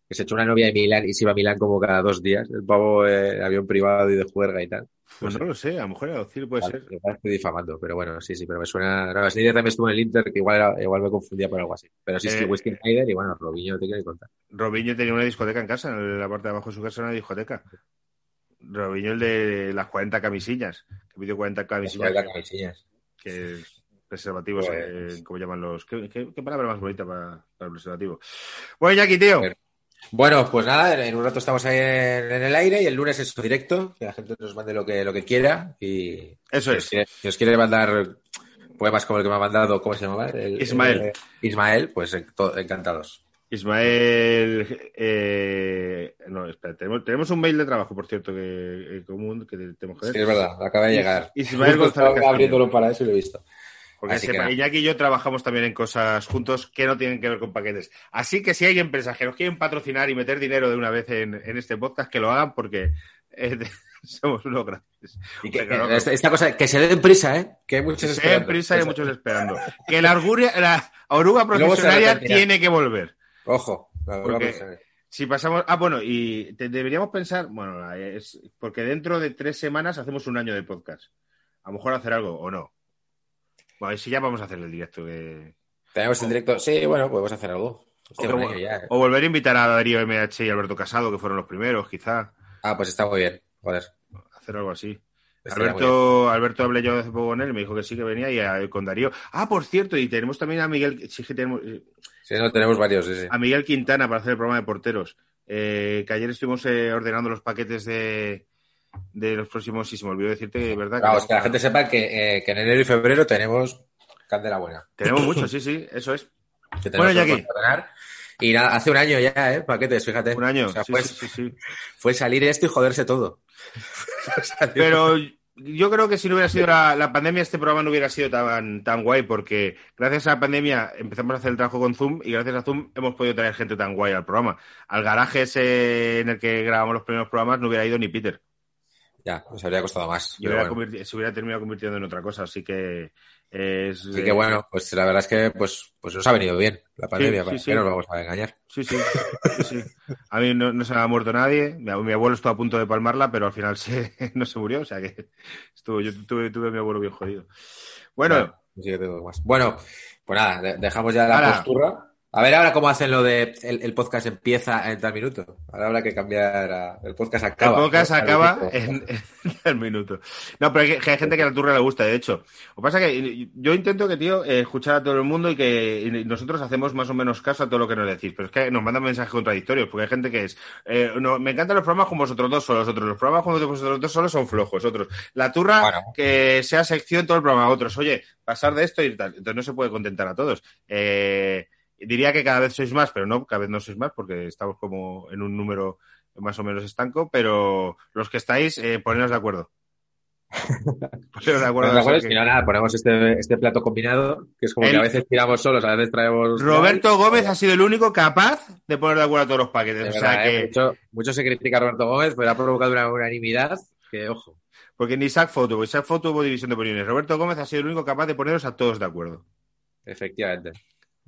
Que se echó una novia de Milán y se iba a Milán como cada dos días. El pavo eh, avión privado y de juerga y tal. Pues no lo sé, a lo mejor era Ozil, puede Vale, ser. estoy difamando, pero bueno, sí, sí, pero me suena. No, Snyder también estuvo en el Inter, que igual, era- igual me confundía por algo así. Pero sí, sí, Eh, Whisky Snyder y bueno, Robinho te quiero contar. Robinho tenía una discoteca en casa, en la parte de abajo de su casa una discoteca. Robinho el de las 40 camisillas, que pidió 40 camisillas, que es preservativos, Pues- eh, como llaman los... ¿Qué, qué, qué palabra más bonita para, para el preservativo? Bueno, Jackie, tío. Pero- Bueno, pues nada, en- un rato estamos ahí en, en el aire y el lunes es directo, que la gente nos mande lo que, lo que quiera y Eso si es. os quiere, si os quiere mandar poemas como el que me ha mandado, ¿cómo se llama? El- Ismael. el- Ismael, pues to- encantados. Ismael... eh, no, espera, tenemos, tenemos un mail de trabajo, por cierto, que, eh, común, que tenemos que Sí, ver. es verdad, acaba de llegar. Ismael González abriéndolo para eso y lo he visto. Porque que sepa. Iñaki y yo trabajamos también en cosas juntos que no tienen que ver con paquetes. Así que si hay empresas que nos quieren patrocinar y meter dinero de una vez en, en este podcast, que lo hagan porque eh, somos unos grandes. Y que- esta, esta cosa, que se den prisa, ¿eh? Que hay muchos Que se den esperando. prisa y hay muchos esperando. Que la, arguria- la oruga profesionaria tiene que volver. Ojo, la Porque- Si pasamos. Ah, bueno, y te- deberíamos pensar. Bueno, es porque dentro de tres semanas hacemos un año de podcast. A lo mejor hacer algo o no. Bueno, si ya vamos a hacer el directo. Que... tenemos en directo. Sí, bueno, podemos hacer algo. Hostia, O, un año ya, ¿eh? o volver a invitar a Darío MH y Alberto Casado, que fueron los primeros, quizá. Ah, pues está muy bien. Joder. Hacer algo así. Alberto, Alberto hablé yo hace poco con él y me dijo que sí que venía y a- con Darío. Ah, por cierto, y tenemos también a Miguel, sí que tenemos, eh, Sí, no, tenemos varios, sí, sí. a Miguel Quintana para hacer el programa de porteros. Eh, que ayer estuvimos eh, ordenando los paquetes de, de los próximos, y se me olvidó decirte, ¿verdad? Vamos, que la gente sepa que, eh, que en enero y febrero tenemos candela buena. Tenemos muchos, sí, sí, eso es. Que Bueno, que Jackie. ordenar. Y nada, hace un año ya, ¿eh? Paquetes, fíjate. Un año. O sea, sí, fue, sí, sí, sí. fue salir esto y joderse todo. Pero yo creo que si no hubiera sido la, la pandemia, este programa no hubiera sido tan, tan guay, porque gracias a la pandemia empezamos a hacer el trabajo con Zoom y gracias a Zoom hemos podido traer gente tan guay al programa. Al garaje ese en el que grabamos los primeros programas no hubiera ido ni Peter. Ya, nos habría costado más. Y pero hubiera bueno. se hubiera terminado convirtiendo en otra cosa. Así que es. Así que bueno, pues la verdad es que pues, pues nos ha venido bien la pandemia, sí, ¿para sí. qué nos vamos a engañar? Sí, sí, sí, sí. A mí no, no se me ha muerto nadie. Mi, ab- mi abuelo estuvo a punto de palmarla, pero al final se, no se murió. O sea que estuvo, yo tuve, tuve a mi abuelo bien jodido. Bueno, Claro, sí que tengo más. Bueno, pues nada, de- dejamos ya la Ahora. postura. A ver ahora cómo hacen lo de el, el podcast empieza en tal minuto. Ahora habrá que cambiar a, el podcast acaba. el podcast acaba en, en el minuto. No, pero hay, que hay gente que a la turra le gusta, de hecho. Lo que pasa es que yo intento que, tío, eh, escuchar a todo el mundo y que nosotros hacemos más o menos caso a todo lo que nos decís. Pero es que nos mandan mensajes contradictorios, porque hay gente que es. eh, no, me encantan los programas con vosotros dos solos, otros. Los programas con vosotros dos solos son flojos, otros. La turra, Bueno. que sea sección todo el programa, otros. Oye, pasar de esto y tal. Entonces no se puede contentar a todos. Eh, diría que cada vez sois más, pero no, cada vez no sois más, porque estamos como en un número más o menos estanco, pero los que estáis, eh, poneros de acuerdo. poneros de acuerdo. Bueno, ¿de acuerdo? que- Si no, nada, ponemos este, este plato combinado, que es como El- que a veces tiramos solos, a veces traemos. Roberto Gómez ha sido el único capaz de poner de acuerdo a todos los paquetes. O sea ¿eh? que, mucho, mucho se critica a Roberto Gómez, pero ha provocado una unanimidad que, ojo. porque ni Isaac Foto, Isaac Foto hubo división de opiniones. Roberto Gómez ha sido el único capaz de poneros a todos de acuerdo. Efectivamente.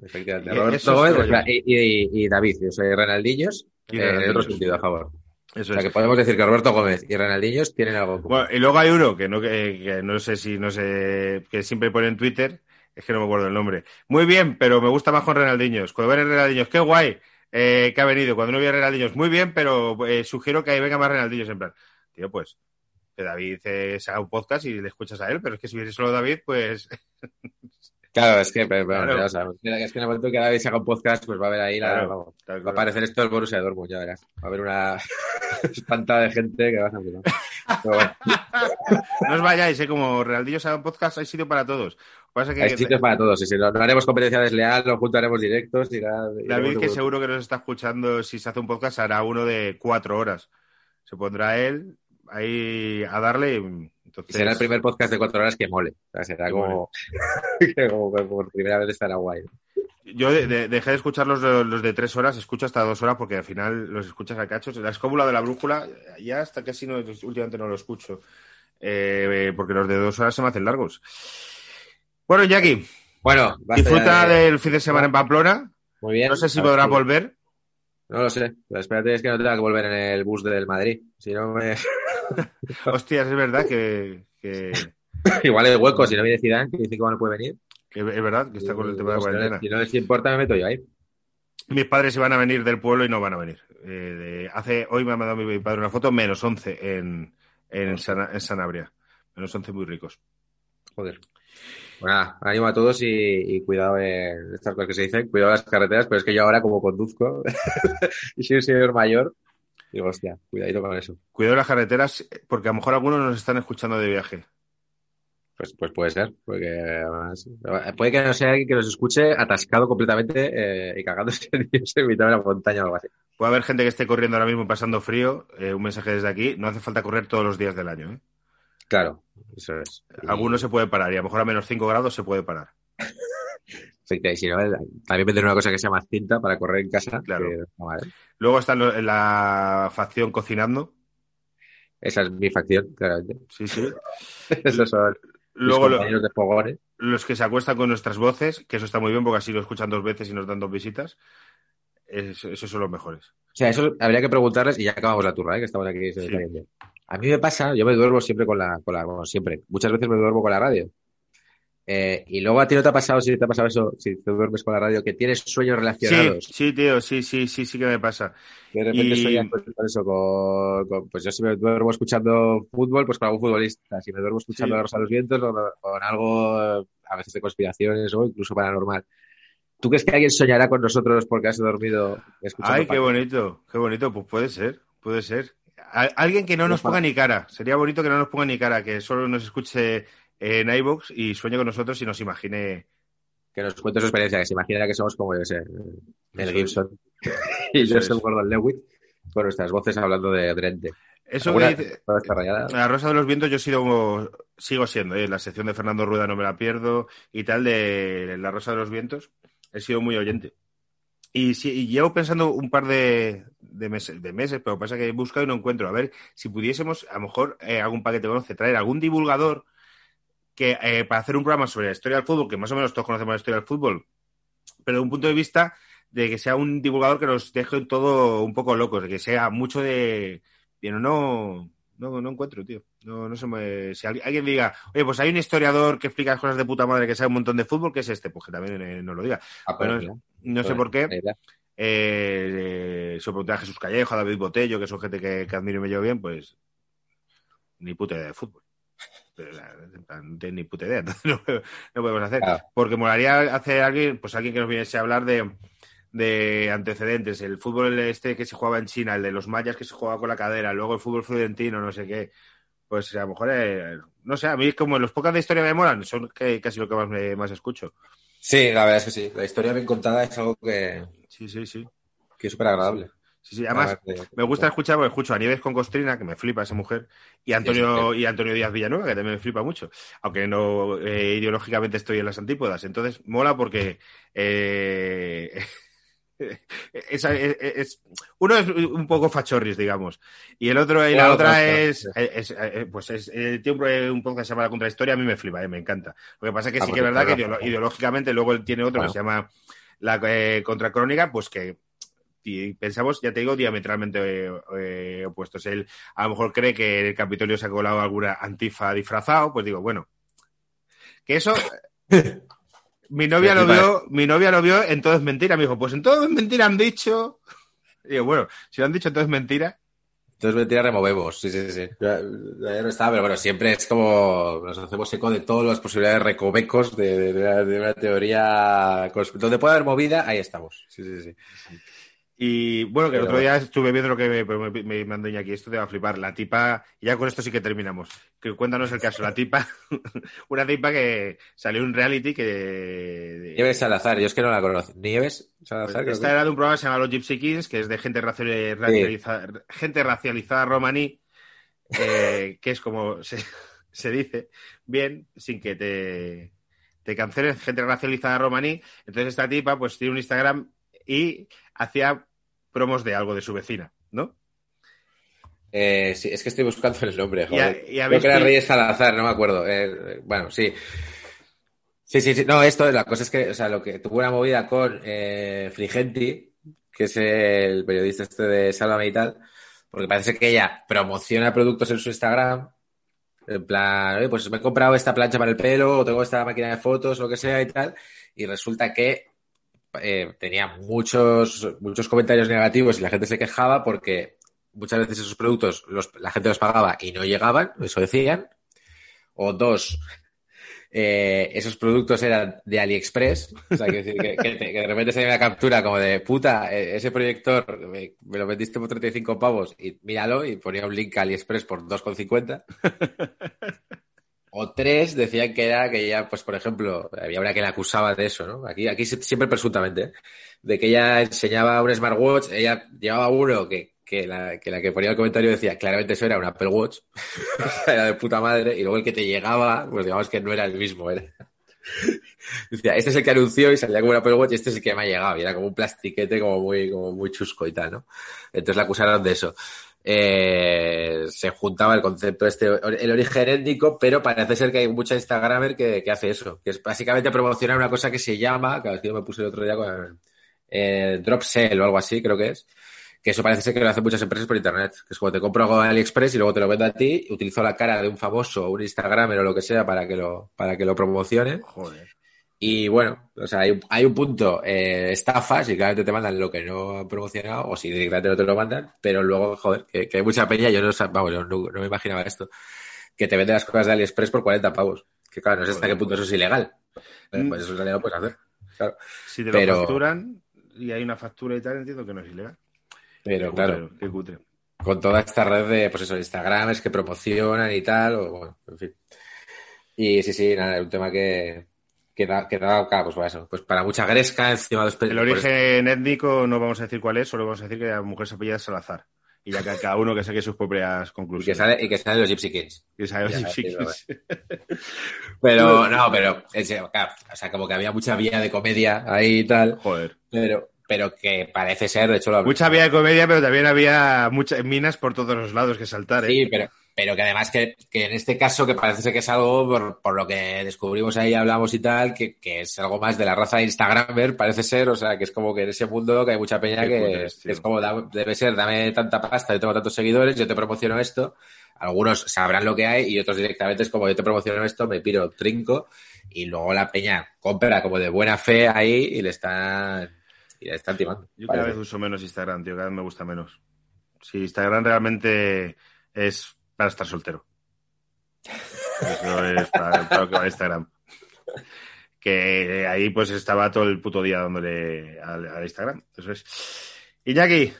Efectivamente. Roberto es Gómez y, y- y David, yo soy Renaldillos, Y eh, en otro sentido, a favor. Eso O sea es. que podemos decir que Roberto Gómez y Renaldillos tienen algo. Bueno, y luego hay uno que no, que, que no sé si, no sé, que siempre pone en Twitter, es que no me acuerdo el nombre. Muy bien, pero me gusta más con Renaldiños. Cuando ven Renaldiños, qué guay eh, que ha venido. Cuando no vi a Renaldiños, muy bien, pero eh, sugiero que venga más Renaldiños en plan. Tío, pues, que David eh, se haga un podcast y le escuchas a él, pero es que si hubiese solo David, pues Claro, es que, pero, Claro. Es que en el momento que David se haga un podcast, pues va a haber ahí la, Claro, vamos, tal va a aparecer esto del Borussia Dortmund, ya verás. Va a haber una espantada de gente que vas a. Pero bueno, no os vayáis, ¿eh? como Renaldillos haga un podcast, hay sitio para todos. Lo que hay sitios para todos. Y si no, no haremos competencia desleal, no juntaremos directos y nada. David, que seguro que nos está escuchando, si se hace un podcast, hará uno de cuatro horas. Se pondrá él ahí a darle, y Entonces, Será el primer podcast de cuatro horas que mole. O sea, será como, por primera vez estará guay. Yo de- de- dejé de escuchar los de, los de tres horas, escucho hasta dos horas porque al final los escuchas a cachos. La escóbula de la brújula, ya hasta casi no, últimamente no lo escucho. Eh, porque los de dos horas se me hacen largos. Bueno, Jackie, Bueno, disfruta de- del fin de semana en Pamplona. Muy bien. No sé si podrás volver. No lo sé. Pero espérate, es que no tenga que volver en el bus del Madrid. Si no me... Hostias, es verdad que, que- Igual hay hueco, si no viene Zidane, que dice que no puede venir. es verdad que está con el tema de Pues, cuarentena. Si no les importa, me meto yo ahí. Mis padres iban a venir del pueblo y no van a venir. Eh, hace, hoy me ha mandado mi padre una foto, menos 11 en, en, Sana- en Sanabria. Menos 11 muy ricos. Joder. Bueno, nada, ánimo a todos y, y cuidado en estas cosas que se dicen, cuidado en las carreteras, pero es que yo ahora como conduzco y soy un señor mayor, digo, hostia, cuidadito con eso. Cuidado en las carreteras, porque a lo mejor algunos nos están escuchando de viaje. Pues, pues puede ser, porque además, puede que no sea alguien que nos escuche atascado completamente eh, y cagándose en mitad de la montaña o algo así. Puede haber gente que esté corriendo ahora mismo pasando frío. eh, un mensaje desde aquí. No hace falta correr todos los días del año. ¿eh? Claro, eso es. Y- Algunos se puede parar y a lo mejor a menos 5 grados se puede parar. Si no, también vender una cosa que se llama cinta para correr en casa. Claro. que no vale. Luego está la facción cocinando. Esa es mi facción, claramente. Sí, sí. Esos son Luego mis lo- de fogones. los que se acuestan con nuestras voces, que eso está muy bien porque así lo escuchan dos veces y nos dan dos visitas. Es- esos son los mejores. O sea, eso habría que preguntarles y ya acabamos la turra, ¿eh? que estamos aquí. Sí. A mí me pasa, yo me duermo siempre con la, con la, bueno, siempre, muchas veces me duermo con la radio. Eh, y luego a ti no te ha pasado, si te ha pasado eso, si te duermes con la radio, que tienes sueños Sí, relacionados. sí, tío, sí, sí, sí, sí que me pasa. Que de repente Y- sueñas con, con eso, con, con- pues yo si me duermo escuchando fútbol, pues con algún futbolista. Si me duermo escuchando Sí. La Rosa de los Vientos, o con algo, eh, a veces de conspiraciones o incluso paranormal. ¿Tú crees que alguien soñará con nosotros porque has dormido escuchando Ay, qué Paco? bonito, qué bonito. Pues puede ser, puede ser. A- alguien que no nos ponga ni cara. Sería bonito que no nos ponga ni cara, que solo nos escuche en iVoox y sueñe con nosotros y nos imagine. que nos cuente su experiencia, que se imagina que somos como, yo sé, Eso Gibson y yo soy Gordon Lewitt, con nuestras voces hablando de Drente. Eso ¿Alguna que dice-? La Rosa de los Vientos yo he sido, sigo siendo, ¿eh? la sección de Fernando Rueda no me la pierdo y tal de La Rosa de los Vientos, he sido muy oyente. Y, sí, y llevo pensando un par de, de meses, de meses, pero pasa que he buscado y no encuentro. A ver, si pudiésemos, a lo mejor eh, algún paquete conoce, traer algún divulgador que eh, para hacer un programa sobre la historia del fútbol, que más o menos todos conocemos la historia del fútbol, pero de un punto de vista de que sea un divulgador que nos deje todo un poco locos, de que sea mucho de... Pero no, no, no encuentro, tío. No, no se me... Si alguien, diga, oye, pues hay un historiador que explica las cosas de puta madre que sabe un montón de fútbol, ¿qué es este? Pues que también eh, nos lo diga. Ah, pues Bueno, No sé por qué. Eh, se a Jesús Callejo, a David Botello, que son gente que, que admiro y me llevo bien, pues ni puta idea de fútbol. Pero, No tienen ni puta idea, entonces no, no podemos hacer. Claro. Porque molaría hacer alguien, pues alguien que nos viniese a hablar de, de antecedentes. El fútbol este que se jugaba en China, el de los mayas que se jugaba con la cadera, luego el fútbol florentino, no sé qué. Pues a lo mejor, eh, no sé, a mí como los pocas de historia me molan, son que, casi lo que más, me, más escucho. Sí, la verdad es que sí. La historia bien contada es algo que, Sí, sí, sí. que es súper agradable. Sí, sí. Además, Me gusta escuchar, porque escucho a Nieves con Costrina, que me flipa esa mujer, y Antonio, y Antonio Díaz Villanueva, que también me flipa mucho, aunque no eh, ideológicamente estoy en las antípodas. Entonces, mola porque eh, es, es- es- uno es un poco fachorris, digamos, y el otro, y la Claro, otra claro, es, claro. es, es- pues es, eh, tiene un, un podcast que se llama La Contrahistoria, a mí me flipa, eh, me encanta. Lo que pasa es que Ah, sí pues que es verdad que ideolo- ideológicamente luego él tiene otro que se llama La eh, Contracrónica, pues que y pensamos, ya te digo, diametralmente eh, eh, opuestos. Él a lo mejor cree que en el Capitolio se ha colado alguna antifa disfrazado, pues digo, bueno, que eso... Mi novia lo vio, mi novia lo vio, entonces mentira. Me dijo, pues entonces mentira han dicho. Y digo, bueno, si lo han dicho, entonces mentira. Entonces mentira removemos, sí, sí, sí. Ya, ya no está, pero bueno, siempre es como nos hacemos eco de todas las posibilidades recovecos de, de- de una, de una teoría donde puede haber movida, ahí estamos. Sí, sí, sí. Y bueno, que el otro día estuve viendo lo que me, me, me mandó Iñaki, esto te va a flipar. La tipa, y ya con esto sí que terminamos. Que cuéntanos el caso. La tipa, una tipa que salió en un reality que. Nieves Salazar, yo es que no la conozco. Nieves Salazar, creo Esta era de un programa que se llama Los Gypsy Kings, que es de gente, racializa- gente racializada romaní, eh, que es como. se- se dice bien, sin que te, te cancelen gente racializada romaní. Entonces esta tipa pues tiene un Instagram y hacía promos de algo de su vecina, ¿no? Eh, sí, es que estoy buscando el nombre, Y a- joder. y a Creo que era Reyes Salazar, no me acuerdo. Eh, bueno, sí. Sí, sí, sí. No, esto, la cosa es que, o sea, lo que tuvo una movida con eh, Frigenti, que es el periodista este de Sálvame y tal, porque parece que ella promociona productos en su Instagram, en plan, "Oye, pues me he comprado esta plancha para el pelo, o tengo esta máquina de fotos, lo que sea y tal, y resulta que eh, tenía muchos, muchos comentarios negativos y la gente se quejaba porque muchas veces esos productos los- la gente los pagaba y no llegaban, eso decían. O dos, eh, esos productos eran de AliExpress. O sea, que, decir, que, de repente se una captura como de puta, eh, ese proyector me, me lo vendiste por 35 pavos y míralo y ponía un link a AliExpress por 2,50. O tres decían que era que ella, pues por ejemplo, había una que la acusaba de eso, ¿no? Aquí, aquí siempre presuntamente, ¿eh? de que ella enseñaba un smartwatch, ella llevaba uno que, que, la, que la que ponía el comentario decía claramente eso era un Apple Watch, era de puta madre, y luego el que te llegaba, pues digamos que no era el mismo, era. Decía, este es el que anunció y salía como un Apple Watch y este es el que me ha llegado, y era como un plastiquete como muy, como muy chusco y tal, ¿no? Entonces la acusaron de eso eh, se juntaba el concepto este, el origen étnico, pero parece ser que hay mucha Instagramer que, que hace eso, que es básicamente promocionar una cosa que se llama, que yo me puse el otro día con eh, Drop Sell o algo así, creo que es, que eso parece ser que lo hacen muchas empresas por internet, que es como te compro algo en AliExpress y luego te lo vendo a ti, utilizo la cara de un famoso, un Instagramer o lo que sea para que lo, para que lo promocione. Joder. Y bueno, o sea, hay, un- hay un punto eh, estafa, si claramente te mandan lo que no han promocionado, o si directamente no te lo mandan, pero luego, joder, que, que hay mucha peña, yo no, sab- vamos, yo no, no me imaginaba esto, que te vende las cosas de AliExpress por 40 pavos. Que claro, no sé hasta qué punto eso es ilegal. Eh, Mm. Pues eso en realidad lo puedes hacer. Claro. Si te Pero- lo facturan y hay una factura y tal, entiendo que no es ilegal. Pero Qué claro, cutre, Qué cutre. con toda esta red de, pues eso, Instagrams que promocionan y tal, o bueno, en fin. Y sí, sí, nada, es un tema que, que da, que da, pues para eso, pues para mucha gresca encima de los El pues, origen étnico no vamos a decir cuál es, solo vamos a decir que la mujer se apellida Salazar. Y ya que cada uno que saque sus propias y que conclusiones. sale, y que sale los Gypsy Kings. Que sabe Ya, si- sí, si- Pero, no, pero, en serio, claro, o sea, como que había mucha vía de comedia ahí y tal, Joder. pero, pero que parece ser, de hecho, lo Mucha había de comedia, pero también había muchas minas por todos los lados que saltar. ¿eh? Sí, pero, pero que además que, que en este caso, que parece ser que es algo, por, por lo que descubrimos ahí, hablamos y tal, que, que es algo más de la raza de Instagramer, parece ser, o sea, que es como que en ese mundo que hay mucha peña que, es como, da- debe ser, dame tanta pasta, yo tengo tantos seguidores, yo te promociono esto, algunos sabrán lo que hay y otros directamente es como yo te promociono esto, me piro, trinco, y luego la peña compra como de buena fe ahí y le están, y están timando. Yo cada vez uso menos Instagram, tío. Cada vez me gusta menos. Sí, Instagram realmente es para estar soltero. Eso es para, para lo que va Instagram. Que ahí pues estaba todo el puto día dándole al, al Instagram. Eso es. Iñaki,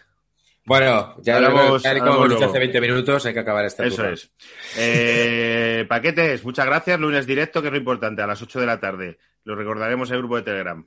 Bueno, ya Hablamos- tal y como hablamos hemos dicho hace 20 minutos, hay que acabar esta eso es. Eh, paquetes, muchas gracias. Lunes directo, que es lo importante, a las 8 de la tarde. Lo recordaremos en el grupo de Telegram.